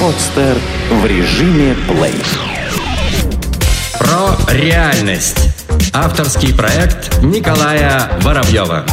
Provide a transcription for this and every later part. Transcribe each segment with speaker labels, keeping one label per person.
Speaker 1: Подстер в режиме плей.
Speaker 2: Про реальность. Авторский проект Николая Воробьева.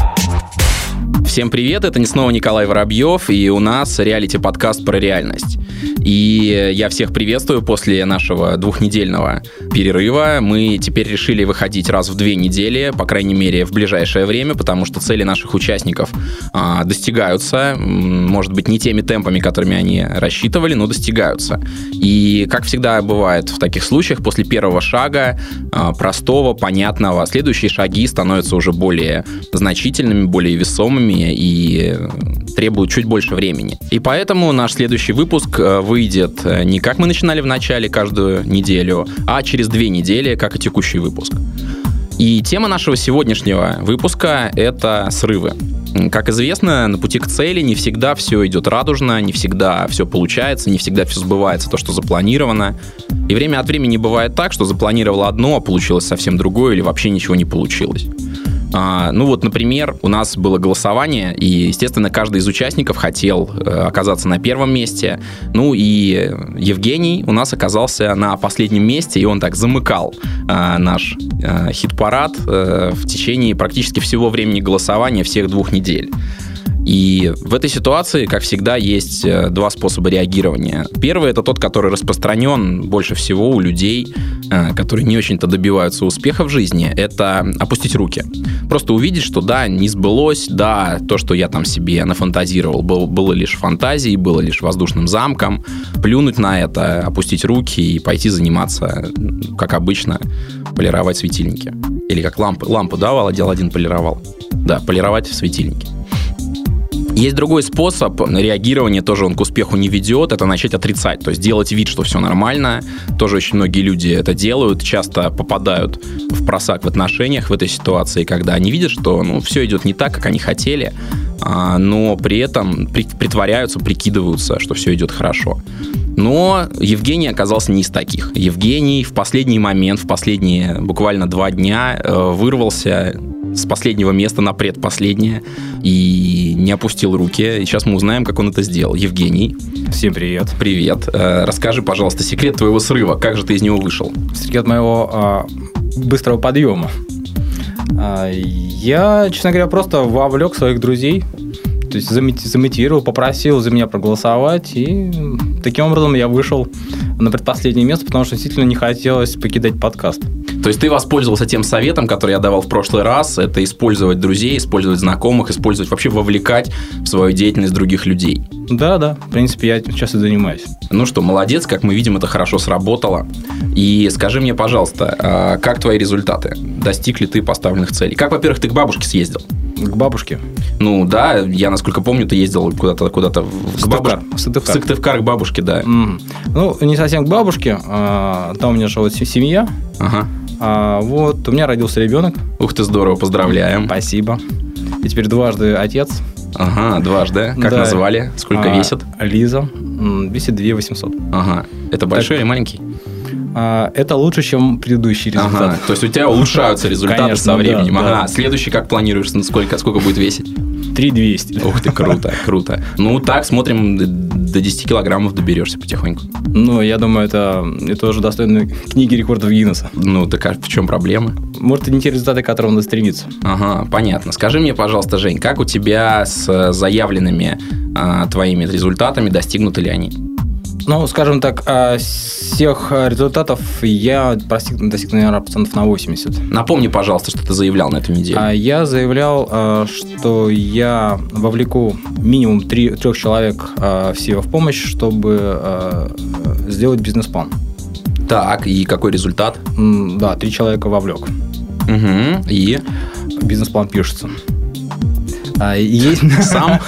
Speaker 3: Всем привет, это не снова Николай Воробьев, и у нас реалити-подкаст про реальность. И я всех приветствую после нашего двухнедельного перерыва. Мы теперь решили выходить раз в две недели, по крайней мере, в ближайшее время, потому что цели наших участников а, достигаются. Может быть, не теми темпами, которыми они рассчитывали, но достигаются. И, как всегда бывает в таких случаях, после первого шага, а, простого, понятного, следующие шаги становятся уже более значительными, более весомыми и требуют чуть больше времени. И поэтому наш следующий выпуск вы выйдет э, не как мы начинали в начале каждую неделю, а через две недели, как и текущий выпуск. И тема нашего сегодняшнего выпуска — это срывы. Как известно, на пути к цели не всегда все идет радужно, не всегда все получается, не всегда все сбывается то, что запланировано. И время от времени бывает так, что запланировало одно, а получилось совсем другое или вообще ничего не получилось. А, ну вот, например, у нас было голосование, и, естественно, каждый из участников хотел э, оказаться на первом месте. Ну и Евгений у нас оказался на последнем месте, и он так замыкал э, наш э, хит-парад в течение практически всего времени голосования всех двух недель. И в этой ситуации, как всегда, есть э, два способа реагирования. Первый это тот, который распространен больше всего у людей, э, которые не очень-то добиваются успеха в жизни, это опустить руки. Просто увидеть, что да, не сбылось, да, то, что я там себе нафантазировал, был, было лишь фантазией, было лишь воздушным замком, плюнуть на это, опустить руки и пойти заниматься, как обычно, полировать светильники. Или как лампы. Лампу, да, один полировал? Да, полировать светильники. Есть другой способ реагирования, тоже он к успеху не ведет, это начать отрицать, то есть делать вид, что все нормально. Тоже очень многие люди это делают, часто попадают в просак в отношениях в этой ситуации, когда они видят, что ну, все идет не так, как они хотели, а, но при этом притворяются, прикидываются, что все идет хорошо. Но Евгений оказался не из таких. Евгений в последний момент, в последние буквально два дня э, вырвался с последнего места на предпоследнее и не опустил руки. И сейчас мы узнаем, как он это сделал. Евгений.
Speaker 4: Всем привет.
Speaker 3: Привет. Э, расскажи, пожалуйста, секрет твоего срыва. Как же ты из него вышел?
Speaker 4: Секрет моего э, быстрого подъема. Э, я, честно говоря, просто вовлек своих друзей то есть замотивировал, попросил за меня проголосовать, и таким образом я вышел на предпоследнее место, потому что действительно не хотелось покидать подкаст.
Speaker 3: То есть ты воспользовался тем советом, который я давал в прошлый раз, это использовать друзей, использовать знакомых, использовать вообще вовлекать в свою деятельность других людей.
Speaker 4: Да, да, в принципе, я сейчас и занимаюсь.
Speaker 3: Ну что, молодец, как мы видим, это хорошо сработало. И скажи мне, пожалуйста, а как твои результаты? Достиг ли ты поставленных целей? Как, во-первых, ты к бабушке съездил?
Speaker 4: К бабушке?
Speaker 3: Ну да, я, насколько помню, ты ездил куда-то куда-то в, Сыктывкар. В Сыктывкар к бабушке, да.
Speaker 4: Mm. Ну, не совсем к бабушке. А, там у меня живет семья.
Speaker 3: Ага.
Speaker 4: А, вот, у меня родился ребенок.
Speaker 3: Ух ты, здорово, поздравляем.
Speaker 4: Спасибо. И теперь дважды отец.
Speaker 3: Ага, дважды. Как да. называли? Сколько а, весит?
Speaker 4: Лиза. Весит 2 800.
Speaker 3: Ага. Это большой так. или маленький?
Speaker 4: А, это лучше, чем предыдущий результат. Ага,
Speaker 3: то есть у тебя улучшаются результаты Конечно, со временем. Да, ага, да. следующий как планируешь, сколько, сколько будет весить?
Speaker 4: 3200.
Speaker 3: Ух ты, круто, круто. Ну, так, смотрим, до 10 килограммов доберешься потихоньку.
Speaker 4: Ну, я думаю, это, это уже достойно книги рекордов Гиннесса.
Speaker 3: Ну, так а в чем проблема?
Speaker 4: Может, это не те результаты, к которым надо стремиться.
Speaker 3: Ага, понятно. Скажи мне, пожалуйста, Жень, как у тебя с заявленными а, твоими результатами, достигнуты ли они?
Speaker 4: Ну, скажем так, а, всех результатов я достиг, достиг, наверное, процентов на 80.
Speaker 3: Напомни, пожалуйста, что ты заявлял на этой неделе.
Speaker 4: А Я заявлял, а, что я вовлеку минимум трех человек в SEO в помощь, чтобы сделать бизнес-план.
Speaker 3: Так, и какой результат?
Speaker 4: Да, три человека вовлек.
Speaker 3: Угу, и?
Speaker 4: Бизнес-план пишется.
Speaker 3: А, есть... Сам?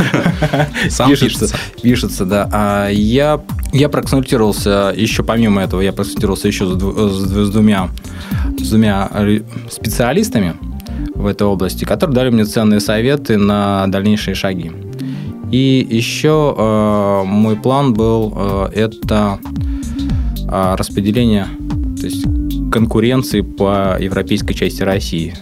Speaker 4: Сам пишется. Пишется, да. А я, я проконсультировался еще помимо этого, я проконсультировался еще с, с, с двумя, с двумя специалистами в этой области, которые дали мне ценные советы на дальнейшие шаги. И еще э, мой план был э, это э, распределение, то есть конкуренции по европейской части России.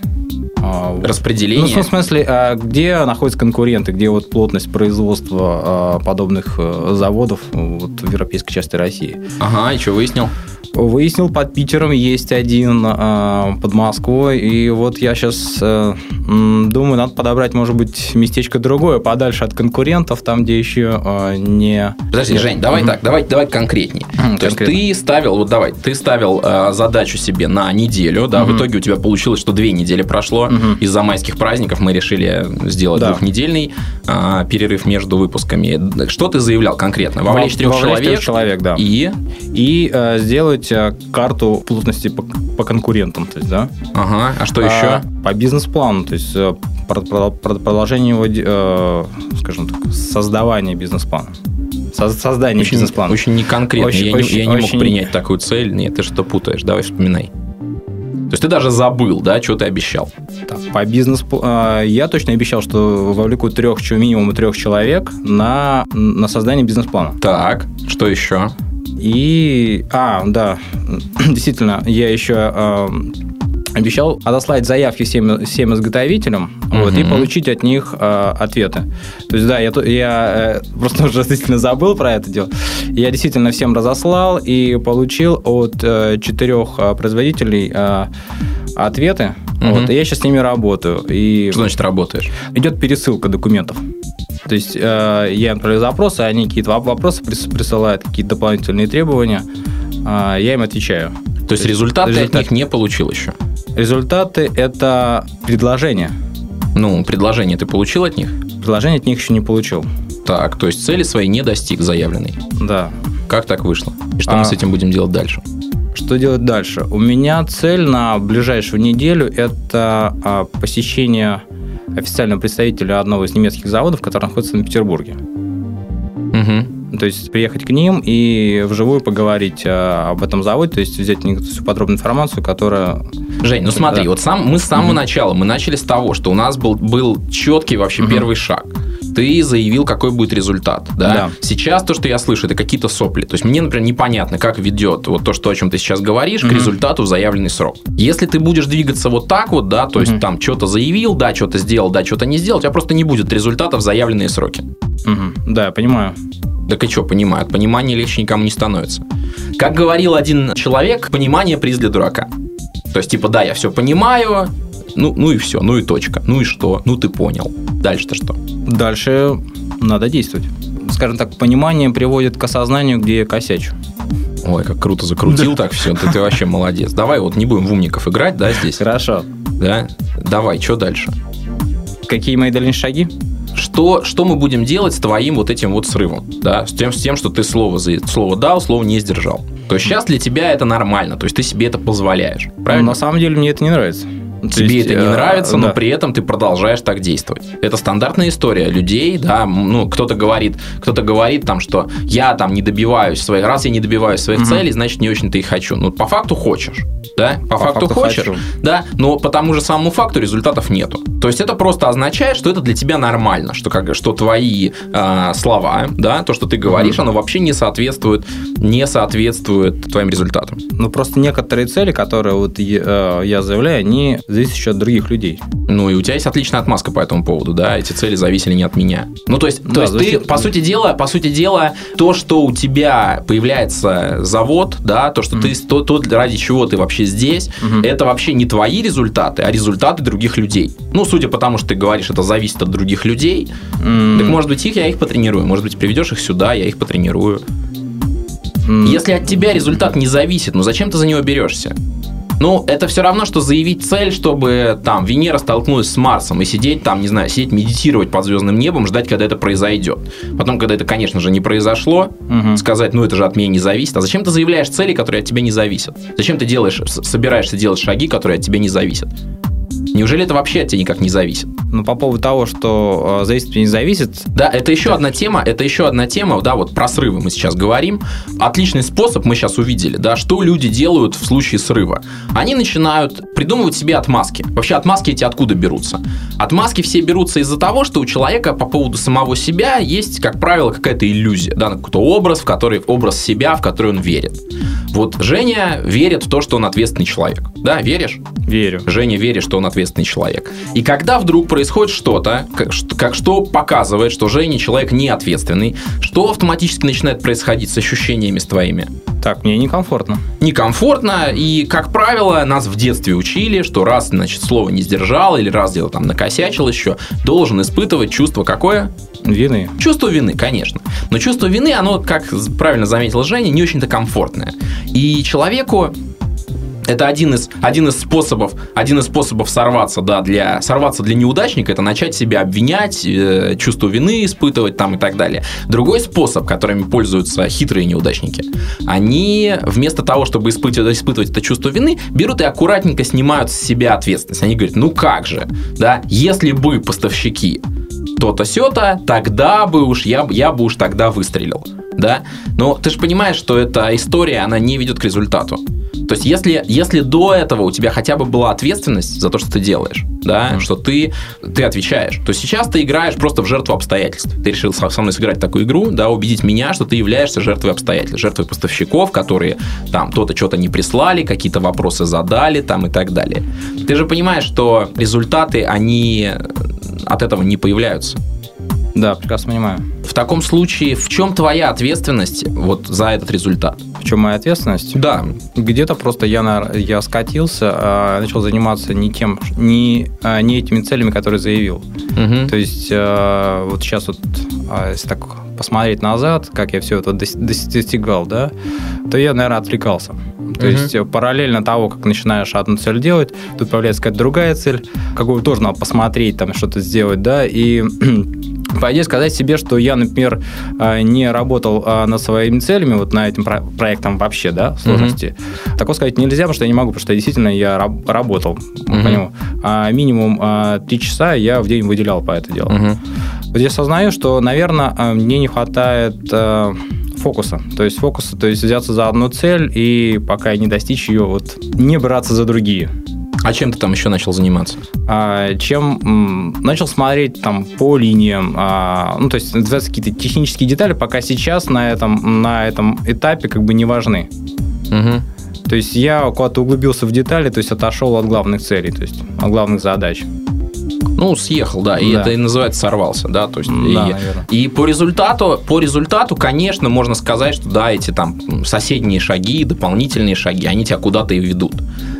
Speaker 4: А,
Speaker 3: Распределение?
Speaker 4: Ну, в смысле, а где находятся конкуренты, где вот плотность производства а, подобных э, заводов вот, в европейской части России?
Speaker 3: Ага, и что выяснил?
Speaker 4: Выяснил, под Питером есть один, э, под Москвой, и вот я сейчас э, думаю, надо подобрать, может быть, местечко другое, подальше от конкурентов, там, где еще э, не...
Speaker 3: Подожди, Жень, давай mm-hmm. так, давай, давай конкретнее. Mm-hmm, То конкретно. есть ты ставил, вот давай, ты ставил э, задачу себе на неделю, да, mm-hmm. в итоге у тебя получилось, что две недели прошло, mm-hmm. из-за майских праздников мы решили сделать да. двухнедельный э, перерыв между выпусками. Что ты заявлял конкретно? Вовлечь трех человек? трех
Speaker 4: человек, да.
Speaker 3: И?
Speaker 4: И э, сделать делать э, карту плотности по, по конкурентам, то есть, да.
Speaker 3: Ага, а что а, еще?
Speaker 4: По бизнес-плану, то есть э, продолжение его, э, скажем так, создавание бизнес-плана. Создание
Speaker 3: очень,
Speaker 4: бизнес-плана.
Speaker 3: Очень неконкретно. Очень, я, очень, не, я не очень... мог принять такую цель. Нет, ты что путаешь? Давай вспоминай. То есть ты даже забыл, да, что ты обещал?
Speaker 4: Так, по бизнес я точно обещал, что вовлеку трех, минимум трех человек на, на создание бизнес-плана.
Speaker 3: Так, что еще?
Speaker 4: И, а, да, действительно, я еще э, обещал отослать заявки всем, всем изготовителям угу. вот, и получить от них э, ответы. То есть, да, я, я э, просто уже действительно забыл про это дело. Я действительно всем разослал и получил от э, четырех э, производителей э, ответы. Угу. Вот, и я сейчас с ними работаю. И
Speaker 3: Что значит работаешь?
Speaker 4: Идет пересылка документов. То есть э, я им отправляю запросы, они какие-то вопросы присылают, какие-то дополнительные требования, э, я им отвечаю.
Speaker 3: То есть результаты результат... от них не получил еще?
Speaker 4: Результаты – это предложения.
Speaker 3: Ну, предложение ты получил от них?
Speaker 4: Предложение от них еще не получил.
Speaker 3: Так, то есть цели своей не достиг заявленной?
Speaker 4: Да.
Speaker 3: Как так вышло? И что а... мы с этим будем делать дальше?
Speaker 4: Что делать дальше? У меня цель на ближайшую неделю – это а, посещение официального представителя одного из немецких заводов, который находится в Петербурге.
Speaker 3: Угу.
Speaker 4: То есть приехать к ним и вживую поговорить а, об этом заводе, то есть взять всю подробную информацию, которая...
Speaker 3: Жень, ну смотри, да. вот сам, мы с самого угу. начала, мы начали с того, что у нас был, был четкий вообще угу. первый шаг – ты заявил, какой будет результат. Да? Да. Сейчас то, что я слышу, это какие-то сопли. То есть мне, например, непонятно, как ведет вот то, что, о чем ты сейчас говоришь, mm-hmm. к результату в заявленный срок. Если ты будешь двигаться вот так вот, да, то есть mm-hmm. там что-то заявил, да, что-то сделал, да, что-то не сделал, у тебя просто не будет результата в заявленные сроки.
Speaker 4: Mm-hmm. Да, понимаю.
Speaker 3: Так и что, понимают? Понимание легче никому не становится. Как говорил один человек, понимание приз для дурака. То есть, типа, да, я все понимаю, ну, ну и все, ну и точка. Ну и что? Ну ты понял. Дальше-то что?
Speaker 4: Дальше надо действовать. Скажем так, понимание приводит к осознанию, где я косячу.
Speaker 3: Ой, как круто закрутил так все. Ты, ты вообще молодец. Давай вот не будем в умников играть, да, здесь?
Speaker 4: Хорошо.
Speaker 3: Да? Давай, что дальше?
Speaker 4: Какие мои дальнейшие шаги?
Speaker 3: Что, что мы будем делать с твоим вот этим вот срывом, да, с тем, с тем, что ты слово, слово дал, слово не сдержал. То есть сейчас для тебя это нормально, то есть ты себе это позволяешь, правильно?
Speaker 4: На самом деле мне это не нравится.
Speaker 3: Тебе есть, это не э, нравится, но да. при этом ты продолжаешь так действовать. Это стандартная история людей, да, ну, кто-то говорит, кто-то говорит там, что я там не добиваюсь своих, раз я не добиваюсь своих угу. целей, значит, не очень-то и хочу. Ну, по факту хочешь, да, по, по факту, факту хочешь, хочу. да, но по тому же самому факту результатов нету. То есть это просто означает, что это для тебя нормально, что, как, что твои э, слова, да, то, что ты говоришь, угу. оно вообще не соответствует, не соответствует твоим результатам.
Speaker 4: Ну, просто некоторые цели, которые вот э, я заявляю, они зависит еще от других людей.
Speaker 3: Ну, и у тебя есть отличная отмазка по этому поводу, да, эти цели зависели не от меня. Ну, то есть, да, то есть зависит... ты, по сути дела, по сути дела, то, что у тебя появляется завод, да, то, что mm-hmm. ты, то, то, ради чего ты вообще здесь, mm-hmm. это вообще не твои результаты, а результаты других людей. Ну, судя по тому, что ты говоришь, это зависит от других людей, mm-hmm. так, может быть, их я их потренирую, может быть, приведешь их сюда, я их потренирую. Mm-hmm. Если от тебя результат не зависит, ну зачем ты за него берешься? Ну, это все равно, что заявить цель, чтобы там Венера столкнулась с Марсом и сидеть там, не знаю, сидеть медитировать под звездным небом, ждать, когда это произойдет. Потом, когда это, конечно же, не произошло, угу. сказать, ну это же от меня не зависит. А зачем ты заявляешь цели, которые от тебя не зависят? Зачем ты делаешь, собираешься делать шаги, которые от тебя не зависят? Неужели это вообще от тебя никак не зависит?
Speaker 4: Ну, по поводу того, что э, зависит не зависит.
Speaker 3: Да, это еще да. одна тема, это еще одна тема, да, вот про срывы мы сейчас говорим. Отличный способ мы сейчас увидели, да, что люди делают в случае срыва. Они начинают придумывать себе отмазки. Вообще отмазки эти откуда берутся? Отмазки все берутся из-за того, что у человека по поводу самого себя есть, как правило, какая-то иллюзия, да, какой-то образ, в который, образ себя, в который он верит. Вот Женя верит в то, что он ответственный человек. Да, веришь?
Speaker 4: Верю.
Speaker 3: Женя верит, что он ответственный человек. И когда вдруг происходит что-то, как, как что показывает, что Женя человек не ответственный, что автоматически начинает происходить с ощущениями с твоими?
Speaker 4: Так, мне некомфортно.
Speaker 3: Некомфортно, и, как правило, нас в детстве учили, что раз, значит, слово не сдержал или раз где-то там накосячил еще, должен испытывать чувство какое?
Speaker 4: Вины.
Speaker 3: Чувство вины, конечно. Но чувство вины, оно, как правильно заметил Женя, не очень-то комфортное. И человеку это один из, один из способов, один из способов сорваться, да, для сорваться для неудачника, это начать себя обвинять, э, чувство вины испытывать там и так далее. Другой способ, которыми пользуются хитрые неудачники, они вместо того, чтобы испытывать, испытывать это чувство вины, берут и аккуратненько снимают с себя ответственность. Они говорят, ну как же, да, если бы поставщики то-то сё-то, тогда бы уж я, я бы уж тогда выстрелил, да. Но ты же понимаешь, что эта история, она не ведет к результату. То есть, если, если до этого у тебя хотя бы была ответственность за то, что ты делаешь, да, mm. что ты, ты отвечаешь, то сейчас ты играешь просто в жертву обстоятельств. Ты решил со мной сыграть такую игру, да, убедить меня, что ты являешься жертвой обстоятельств, жертвой поставщиков, которые там то-то что-то не прислали, какие-то вопросы задали там и так далее. Ты же понимаешь, что результаты, они от этого не появляются.
Speaker 4: Да, прекрасно понимаю.
Speaker 3: В таком случае, в чем твоя ответственность вот за этот результат?
Speaker 4: В чем моя ответственность?
Speaker 3: Да.
Speaker 4: Где-то просто я, я скатился, а, начал заниматься не тем, не, а, не этими целями, которые заявил. Угу. То есть а, вот сейчас вот, если так посмотреть назад, как я все это достигал, да, то я, наверное, отвлекался. То uh-huh. есть параллельно того, как начинаешь одну цель делать, тут появляется какая-то другая цель, какую тоже надо посмотреть, там что-то сделать, да, и по идее сказать себе, что я, например, не работал над своими целями, вот на этим проектом вообще, да, сложности. Uh-huh. Такого сказать нельзя, потому что я не могу, потому что действительно я работал uh-huh. по нему. А минимум три часа я в день выделял по это делу. Uh-huh. Вот я осознаю, что, наверное, мне не хватает фокуса. То есть фокуса, то есть взяться за одну цель и пока не достичь ее, вот не браться за другие.
Speaker 3: А чем ты там еще начал заниматься?
Speaker 4: А, чем м, начал смотреть там по линиям, а, ну то есть называются какие-то технические детали, пока сейчас на этом на этом этапе как бы не важны. Угу. То есть я куда-то углубился в детали, то есть отошел от главных целей, то есть от главных задач.
Speaker 3: Ну, съехал, да, и да. это и называется сорвался, да, то есть да, и, и по результату, по результату, конечно, можно сказать, что да, эти там соседние шаги, дополнительные шаги, они тебя куда-то и ведут,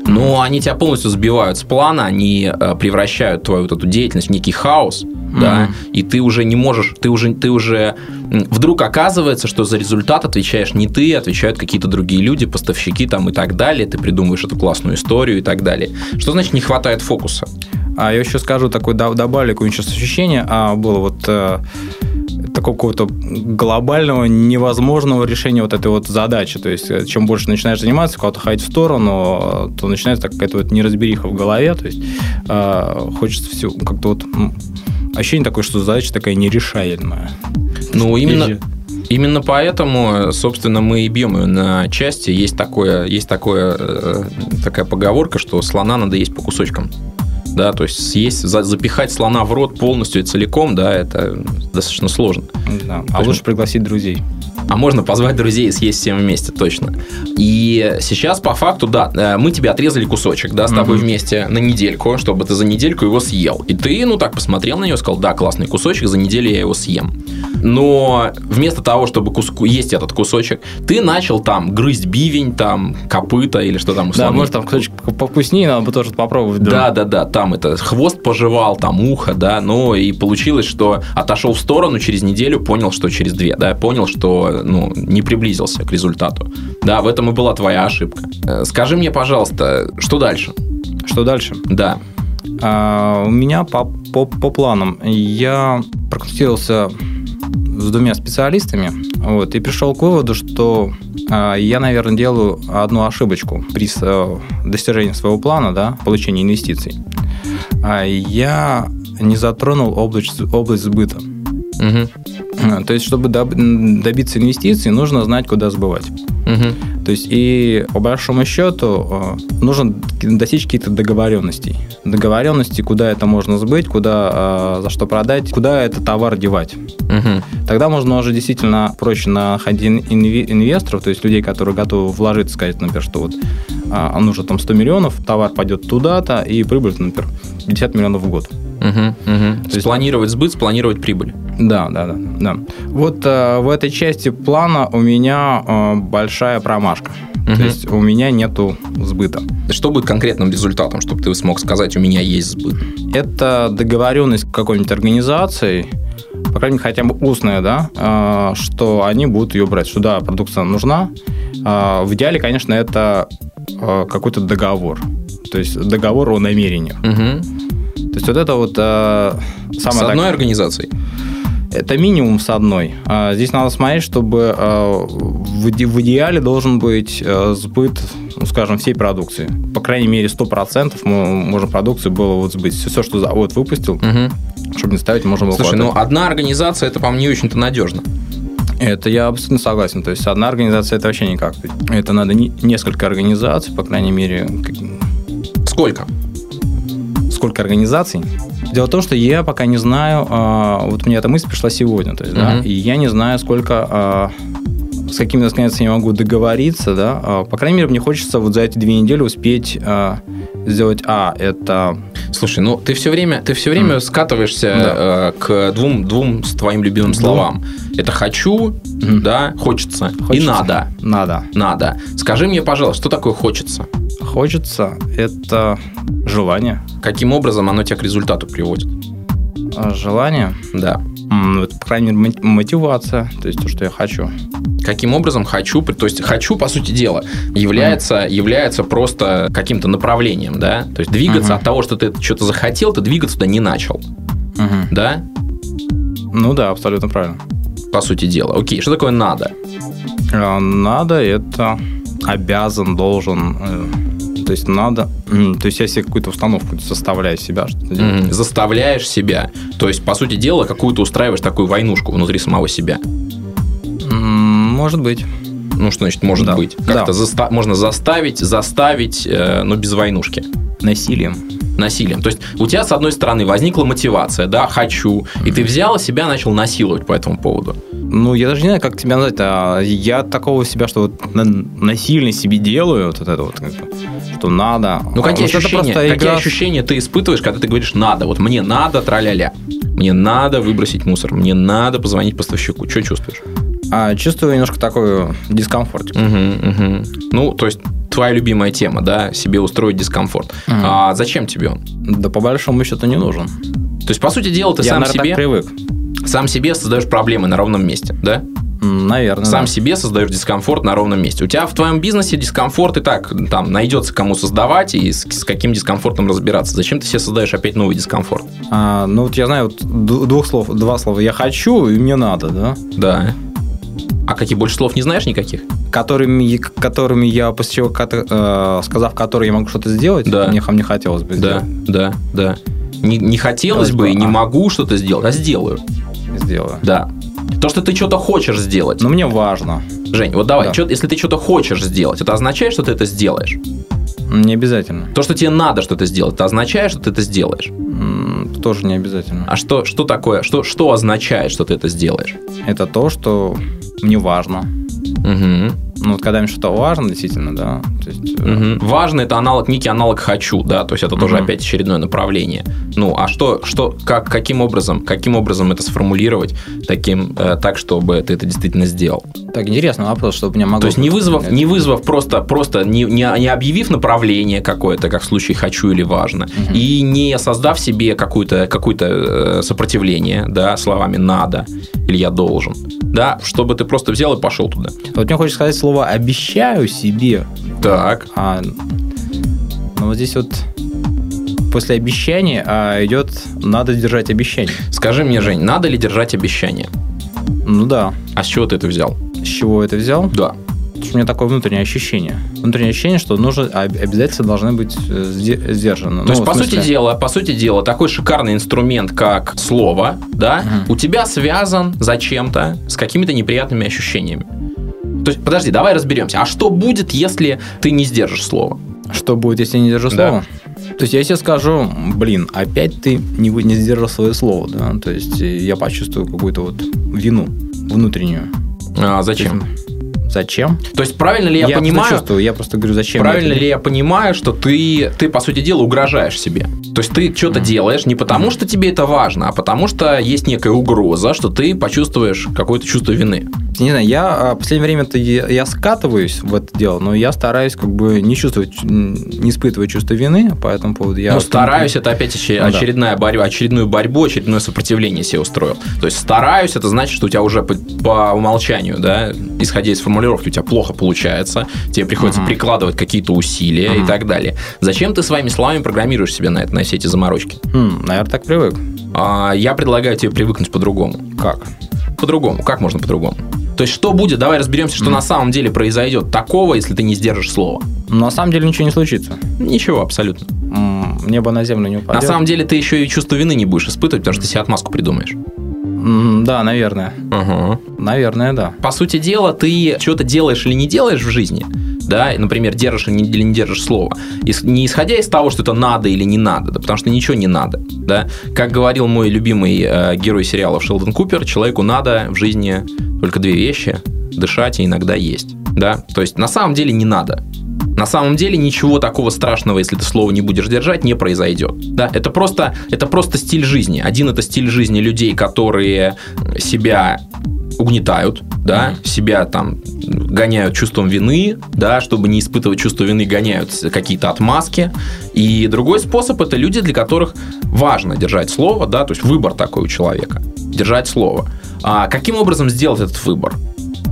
Speaker 3: но они тебя полностью сбивают с плана, они э, превращают твою вот эту деятельность в некий хаос, mm-hmm. да, и ты уже не можешь, ты уже, ты уже вдруг оказывается, что за результат отвечаешь не ты, отвечают какие-то другие люди, поставщики там и так далее, ты придумываешь эту классную историю и так далее. Что значит не хватает фокуса?
Speaker 4: А я еще скажу такой, добавлю какое-нибудь сейчас ощущение, а было вот э, такого какого-то глобального, невозможного решения вот этой вот задачи. То есть, э, чем больше начинаешь заниматься, куда-то ходить в сторону, то начинается какая-то вот неразбериха в голове. То есть, э, хочется все как-то вот ощущение такое, что задача такая нерешаемая.
Speaker 3: Ну, именно... Именно поэтому, собственно, мы и бьем ее на части. Есть, такое, есть такое, э, такая поговорка, что слона надо есть по кусочкам да, то есть съесть, запихать слона в рот полностью и целиком, да, это достаточно сложно.
Speaker 4: Да. А лучше пригласить друзей.
Speaker 3: А можно позвать друзей и съесть всем вместе, точно. И сейчас, по факту, да, э, мы тебе отрезали кусочек, да, с тобой угу. вместе на недельку, чтобы ты за недельку его съел. И ты, ну, так посмотрел на него, сказал, да, классный кусочек, за неделю я его съем. Но вместо того, чтобы куску, есть этот кусочек, ты начал там грызть бивень, там, копыта или что там.
Speaker 4: Да, может, там кусочек повкуснее, надо бы тоже попробовать.
Speaker 3: Да, да, да, там это хвост пожевал, там ухо, да, ну, и получилось, что отошел в сторону через неделю, понял, что через две, да, понял, что ну, не приблизился к результату. Да, в этом и была твоя ошибка. Э, скажи мне, пожалуйста, что дальше?
Speaker 4: Что дальше?
Speaker 3: Да.
Speaker 4: А, у меня по, по, по планам я проконсультировался с двумя специалистами вот, и пришел к выводу, что а, я, наверное, делаю одну ошибочку при а, достижении своего плана, да, получения инвестиций. А, я не затронул область, область сбыта. Угу. То есть, чтобы добиться инвестиций, нужно знать, куда сбывать. Угу. То есть и по большому счету э, нужно достичь каких-то договоренностей. Договоренности, куда это можно сбыть, куда, э, за что продать, куда этот товар девать.
Speaker 3: Угу.
Speaker 4: Тогда можно уже действительно проще находить инвесторов, то есть людей, которые готовы вложиться, сказать, например, что вот а, нужно там 100 миллионов, товар пойдет туда-то, и прибыль, например, 50 миллионов в год.
Speaker 3: Угу, угу. То есть спланировать сбыт, спланировать прибыль.
Speaker 4: Да, да, да. да. Вот э, в этой части плана у меня э, большая промашка. Угу. То есть у меня нету сбыта.
Speaker 3: Что будет конкретным результатом, чтобы ты смог сказать, у меня есть сбыт?
Speaker 4: Это договоренность с какой-нибудь организацией, по крайней мере, хотя бы устная, да, э, что они будут ее брать, что да, продукция нужна. Э, в идеале, конечно, это э, какой-то договор. То есть договор о намерениях.
Speaker 3: Угу.
Speaker 4: То есть вот это вот э,
Speaker 3: самое... С одной так... организацией?
Speaker 4: Это минимум с одной. А здесь надо смотреть, чтобы э, в идеале должен быть э, сбыт, ну, скажем, всей продукции. По крайней мере, 100% можно продукции было вот сбыть. Все, что завод выпустил, угу. чтобы не ставить, можно было
Speaker 3: Слушай, ну одна организация, это, по-моему, не очень-то надежно.
Speaker 4: Это я абсолютно согласен. То есть одна организация это вообще никак. Это надо несколько организаций, по крайней мере.
Speaker 3: Сколько?
Speaker 4: Сколько организаций? Дело в том, что я пока не знаю, а, вот мне эта мысль пришла сегодня, то есть, uh-huh. да, и я не знаю, сколько а, с какими организациями я могу договориться, да. А, по крайней мере, мне хочется вот за эти две недели успеть сделать, а, это...
Speaker 3: Слушай, ну ты все время, ты все время mm. скатываешься да. к двум, двум с твоим любимым словам. Это хочу, mm. да, хочется, хочется, и надо.
Speaker 4: Надо.
Speaker 3: Надо. Скажи мне, пожалуйста, что такое хочется?
Speaker 4: Хочется – это желание.
Speaker 3: Каким образом оно тебя к результату приводит?
Speaker 4: Желание?
Speaker 3: Да.
Speaker 4: Это, по крайней мере, мотивация, то есть то, что я хочу.
Speaker 3: Каким образом хочу, то есть хочу, по сути дела, является, mm. является просто каким-то направлением, да? То есть двигаться uh-huh. от того, что ты что-то захотел, ты двигаться туда не начал. Uh-huh. Да?
Speaker 4: Ну да, абсолютно правильно.
Speaker 3: По сути дела. Окей, что такое надо?
Speaker 4: А, надо это обязан, должен, э, то есть надо, то есть я себе какую-то установку составляю себя что-то
Speaker 3: делать. Mm, заставляешь себя. То есть, по сути дела, какую-то устраиваешь такую войнушку внутри самого себя.
Speaker 4: Может быть.
Speaker 3: Ну, что значит может да. быть? Как-то да. заста- можно заставить, заставить, э, но без войнушки.
Speaker 4: Насилием.
Speaker 3: Насилием. То есть у тебя, с одной стороны, возникла мотивация, да, хочу, и ты взял себя, начал насиловать по этому поводу.
Speaker 4: Ну, я даже не знаю, как тебя назвать. А я такого себя, что вот насильно себе делаю, вот это вот, что надо.
Speaker 3: Ну, какие, а, ощущения, какие игра... ощущения ты испытываешь, когда ты говоришь «надо»? Вот мне надо, тра-ля-ля. Мне надо выбросить мусор, мне надо позвонить поставщику. Что чувствуешь?
Speaker 4: А, чувствую немножко такой дискомфорт.
Speaker 3: Угу, угу. Ну, то есть твоя любимая тема, да, себе устроить дискомфорт. Угу. А зачем тебе он?
Speaker 4: Да по большому счету не нужен.
Speaker 3: То есть, по сути дела, ты
Speaker 4: Я,
Speaker 3: сам
Speaker 4: наверное,
Speaker 3: себе...
Speaker 4: Привык
Speaker 3: сам себе создаешь проблемы на ровном месте, да?
Speaker 4: Наверное.
Speaker 3: Сам
Speaker 4: да.
Speaker 3: себе создаешь дискомфорт на ровном месте. У тебя в твоем бизнесе дискомфорт и так там найдется кому создавать и с, с каким дискомфортом разбираться. Зачем ты себе создаешь опять новый дискомфорт?
Speaker 4: А, ну вот я знаю вот двух слов, два слова. Я хочу и мне надо, да?
Speaker 3: Да. А какие больше слов не знаешь никаких?
Speaker 4: Которыми, которыми я после чего, э, сказав которые я могу что-то сделать,
Speaker 3: да.
Speaker 4: мне, мне хотелось бы
Speaker 3: сделать. Да, да, да. Не, не хотелось бы и не а. могу что-то сделать, а сделаю
Speaker 4: сделаю.
Speaker 3: Да. То, что ты что-то хочешь сделать.
Speaker 4: Но мне важно.
Speaker 3: Жень, вот давай, да. чё, если ты что-то хочешь сделать, это означает, что ты это сделаешь?
Speaker 4: Не обязательно.
Speaker 3: То, что тебе надо что-то сделать, это означает, что ты это сделаешь?
Speaker 4: Тоже не обязательно.
Speaker 3: А что, что такое, что, что означает, что ты это сделаешь?
Speaker 4: Это то, что мне важно.
Speaker 3: Угу.
Speaker 4: Ну, вот когда им что-то важно, действительно, да. То есть,
Speaker 3: угу. Важно это аналог, некий аналог хочу, да, то есть это угу. тоже опять очередное направление. Ну, а что, что, как, каким образом, каким образом это сформулировать таким, э, так, чтобы ты это действительно сделал?
Speaker 4: Так, интересный вопрос, чтобы меня могло...
Speaker 3: То есть не вызвав, не вызвав просто, просто не, не, не объявив направление какое-то, как в случае хочу или важно, угу. и не создав себе какое-то какое э, сопротивление, да, словами надо или я должен, да, чтобы ты просто взял и пошел туда.
Speaker 4: Вот мне хочется сказать слово «обещаю себе».
Speaker 3: Так.
Speaker 4: А, ну, вот здесь вот после обещания а, идет «надо держать обещание».
Speaker 3: Скажи мне, Жень, надо ли держать обещание?
Speaker 4: Ну да.
Speaker 3: А с чего ты это взял?
Speaker 4: С чего это взял?
Speaker 3: Да.
Speaker 4: у меня такое внутреннее ощущение. Внутреннее ощущение, что нужно, обязательно должны быть э, сдержаны.
Speaker 3: То ну, есть, по смысле... сути дела, по сути дела, такой шикарный инструмент, как слово, да, угу. у тебя связан зачем-то с какими-то неприятными ощущениями. То есть, подожди, давай разберемся. А что будет, если ты не сдержишь слово?
Speaker 4: Что будет, если я не держу
Speaker 3: Да.
Speaker 4: слово? То есть я себе скажу, блин, опять ты не, не сдержал свое слово, да? То есть я почувствую какую-то вот вину внутреннюю.
Speaker 3: А, зачем?
Speaker 4: Зачем?
Speaker 3: То есть, правильно ли я,
Speaker 4: просто
Speaker 3: понимаю,
Speaker 4: чувствую, я просто говорю, зачем? я
Speaker 3: правильно
Speaker 4: это
Speaker 3: ли я понимаю, что ты, ты, по сути дела, угрожаешь себе? То есть ты что-то делаешь не потому, что тебе это важно, а потому что есть некая угроза, что ты почувствуешь какое-то чувство вины.
Speaker 4: Не знаю, я а, в последнее время-то я, я скатываюсь в это дело, но я стараюсь как бы не чувствовать, не испытывать чувство вины по этому поводу. Я
Speaker 3: ну,
Speaker 4: вот-
Speaker 3: стараюсь, это опять оче-
Speaker 4: Ну да.
Speaker 3: очередная борьба, очередную борьбу, очередное сопротивление себе устроил. То есть стараюсь, это значит, что у тебя уже по, по умолчанию, да, исходя из формулировки, у тебя плохо получается, тебе приходится
Speaker 4: Мгм.
Speaker 3: прикладывать какие-то усилия и
Speaker 4: Мгм.
Speaker 3: так далее. Зачем ты своими словами программируешь себя на это, на все эти заморочки?
Speaker 4: М, наверное, так привык.
Speaker 3: А, я предлагаю тебе привыкнуть по-другому.
Speaker 4: Как?
Speaker 3: По-другому. Как можно по-другому? То есть, что будет? Давай разберемся, что
Speaker 4: Мгм.
Speaker 3: на самом деле произойдет такого, если ты не сдержишь слово.
Speaker 4: Ну, на самом деле ничего не случится.
Speaker 3: Ничего, абсолютно.
Speaker 4: М, Небо на землю не упадет.
Speaker 3: На самом деле ты еще и чувство вины не будешь испытывать, потому что ты себе отмазку придумаешь.
Speaker 4: М, Да, наверное.
Speaker 3: Ага.
Speaker 4: Наверное, да.
Speaker 3: По сути дела, ты что-то делаешь или не делаешь в жизни, да, например, держишь или не, держишь слово, не исходя из того, что это надо или не надо, да, потому что ничего не надо, да. Как говорил мой любимый э, герой сериалов Шелдон Купер, человеку надо в жизни только две вещи – дышать и иногда есть, да. То есть на самом деле не надо. На самом деле ничего такого страшного, если ты слово не будешь держать, не произойдет. Да, это просто, это просто стиль жизни. Один это стиль жизни людей, которые себя угнетают, да, себя там гоняют чувством вины, да, чтобы не испытывать чувство вины, гоняют какие-то отмазки. И другой способ это люди, для которых важно держать слово, да, то есть выбор такой у человека, держать слово. А каким образом сделать этот выбор?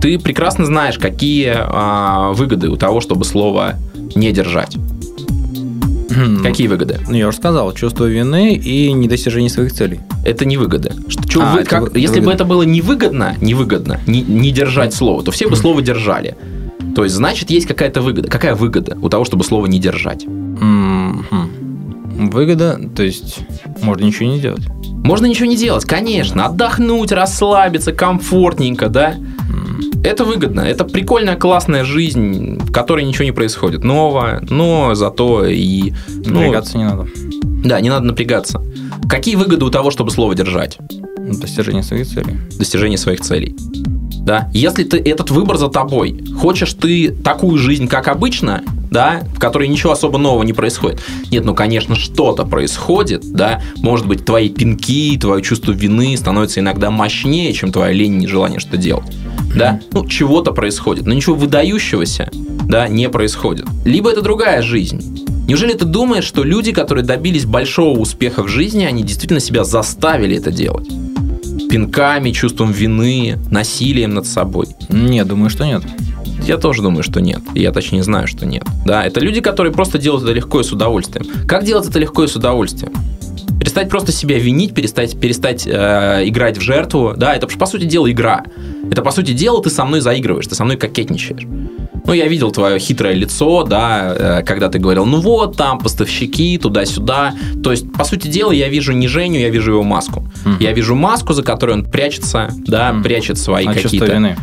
Speaker 3: Ты прекрасно знаешь, какие а, выгоды у того, чтобы слово не держать. Какие выгоды?
Speaker 4: Ну, я уже сказал, чувство вины и недостижение своих целей.
Speaker 3: Это не выгода. Что, чё
Speaker 4: А,
Speaker 3: вы-
Speaker 4: это
Speaker 3: как-
Speaker 4: вы-
Speaker 3: если бы
Speaker 4: выгода.
Speaker 3: это было невыгодно, невыгодно, не, не держать слово, то все бы слово держали. То есть, значит, есть какая-то выгода. Какая выгода у того, чтобы слово не держать?
Speaker 4: Выгода, то есть можно ничего не делать.
Speaker 3: Можно ничего не делать, конечно. Отдохнуть, расслабиться, комфортненько, да? Это выгодно. Это прикольная, классная жизнь, в которой ничего не происходит нового, но зато и... ну,
Speaker 4: Напрягаться не надо.
Speaker 3: да, не надо напрягаться. Какие выгоды у того, чтобы слово держать?
Speaker 4: Достижение своих целей.
Speaker 3: достижение своих целей. Да? Если ты этот выбор за тобой, хочешь ты такую жизнь, как обычно, да, в которой ничего особо нового не происходит. Нет, ну, конечно, что-то происходит, да, может быть, твои пинки, твое чувство вины становится иногда мощнее, чем твоя лень и нежелание что-то делать. Да, ну, чего-то происходит, но ничего выдающегося, да, не происходит. Либо это другая жизнь. Неужели ты думаешь, что люди, которые добились большого успеха в жизни, они действительно себя заставили это делать? Пинками, чувством вины, насилием над собой.
Speaker 4: Не, думаю, что нет.
Speaker 3: Я тоже думаю, что нет. Я точнее знаю, что нет. Да, это люди, которые просто делают это легко и с удовольствием. Как делать это легко и с удовольствием? Перестать просто себя винить, перестать, перестать э, играть в жертву. Да, это по сути дела игра. Это по сути дела ты со мной заигрываешь, ты со мной кокетничаешь. Ну, я видел твое хитрое лицо, да, э, когда ты говорил, ну вот, там поставщики, туда-сюда. То есть, по сути дела, я вижу не Женю, я вижу его маску.
Speaker 4: Мгм.
Speaker 3: Я вижу маску, за которой он прячется, да,
Speaker 4: Мгм.
Speaker 3: прячет свои
Speaker 4: А чувство
Speaker 3: какие-то
Speaker 4: вины.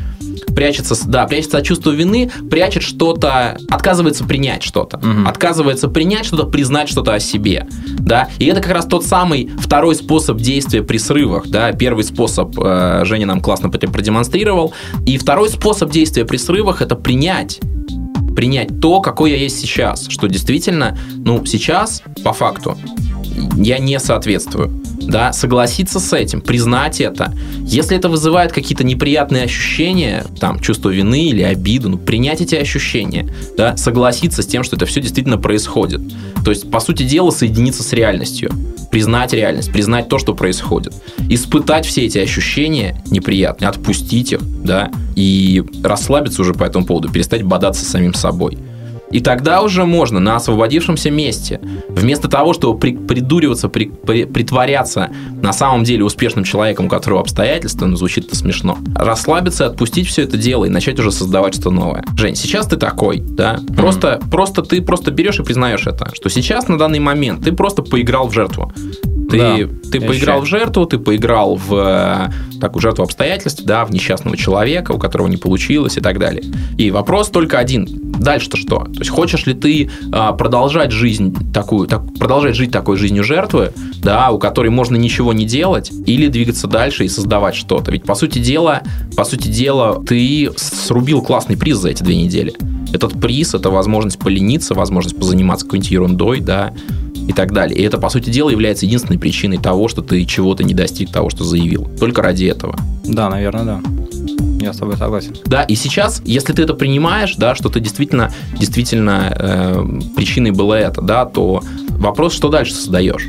Speaker 3: Прячется, да, прячется от чувства вины, прячет что-то, отказывается принять что-то,
Speaker 4: Мгм.
Speaker 3: отказывается принять что-то, признать что-то о себе, да, и это как раз тот самый второй способ действия при срывах, да, первый способ э, Женя нам классно пр- продемонстрировал, и второй способ действия при срывах это принять, принять то, какой я есть сейчас, что действительно, ну, сейчас, по факту, я не соответствую. Да, согласиться с этим, признать это. Если это вызывает какие-то неприятные ощущения, там, чувство вины или обиду, ну, принять эти ощущения, да, согласиться с тем, что это все действительно происходит. То есть, по сути дела, соединиться с реальностью, признать реальность, признать то, что происходит, испытать все эти ощущения неприятные, отпустить их, да, и расслабиться уже по этому поводу, перестать бодаться самим собой. И тогда уже можно на освободившемся месте, вместо того, чтобы при- придуриваться, при- при- притворяться на самом деле успешным человеком, у которого обстоятельства, ну, звучит это смешно, расслабиться, отпустить все это дело и начать уже создавать что-то новое. Жень, сейчас ты такой, да? Просто, просто ты просто берешь и признаешь это, что сейчас на данный момент ты просто поиграл в жертву. Ты,
Speaker 4: Да,
Speaker 3: ты поиграл
Speaker 4: ощущаю.
Speaker 3: в жертву, ты поиграл в э, такую жертву обстоятельств, да, в несчастного человека, у которого не получилось и так далее. И вопрос только один. Дальше-то что? То есть хочешь ли ты а, продолжать жизнь такую, так, продолжать жить такой жизнью жертвы, да, у которой можно ничего не делать, или двигаться дальше и создавать что-то? Ведь по сути дела, по сути дела, ты срубил классный приз за эти две недели. Этот приз это возможность полениться, возможность позаниматься какой-нибудь ерундой, да, и так далее. И это, по сути дела, является единственной причиной того, что ты чего-то не достиг того, что заявил. Только ради этого.
Speaker 4: Да, наверное, да. Я с тобой согласен.
Speaker 3: Да, и сейчас, если ты это принимаешь, да, что ты действительно, действительно э, причиной было это, да, то вопрос, что дальше создаешь.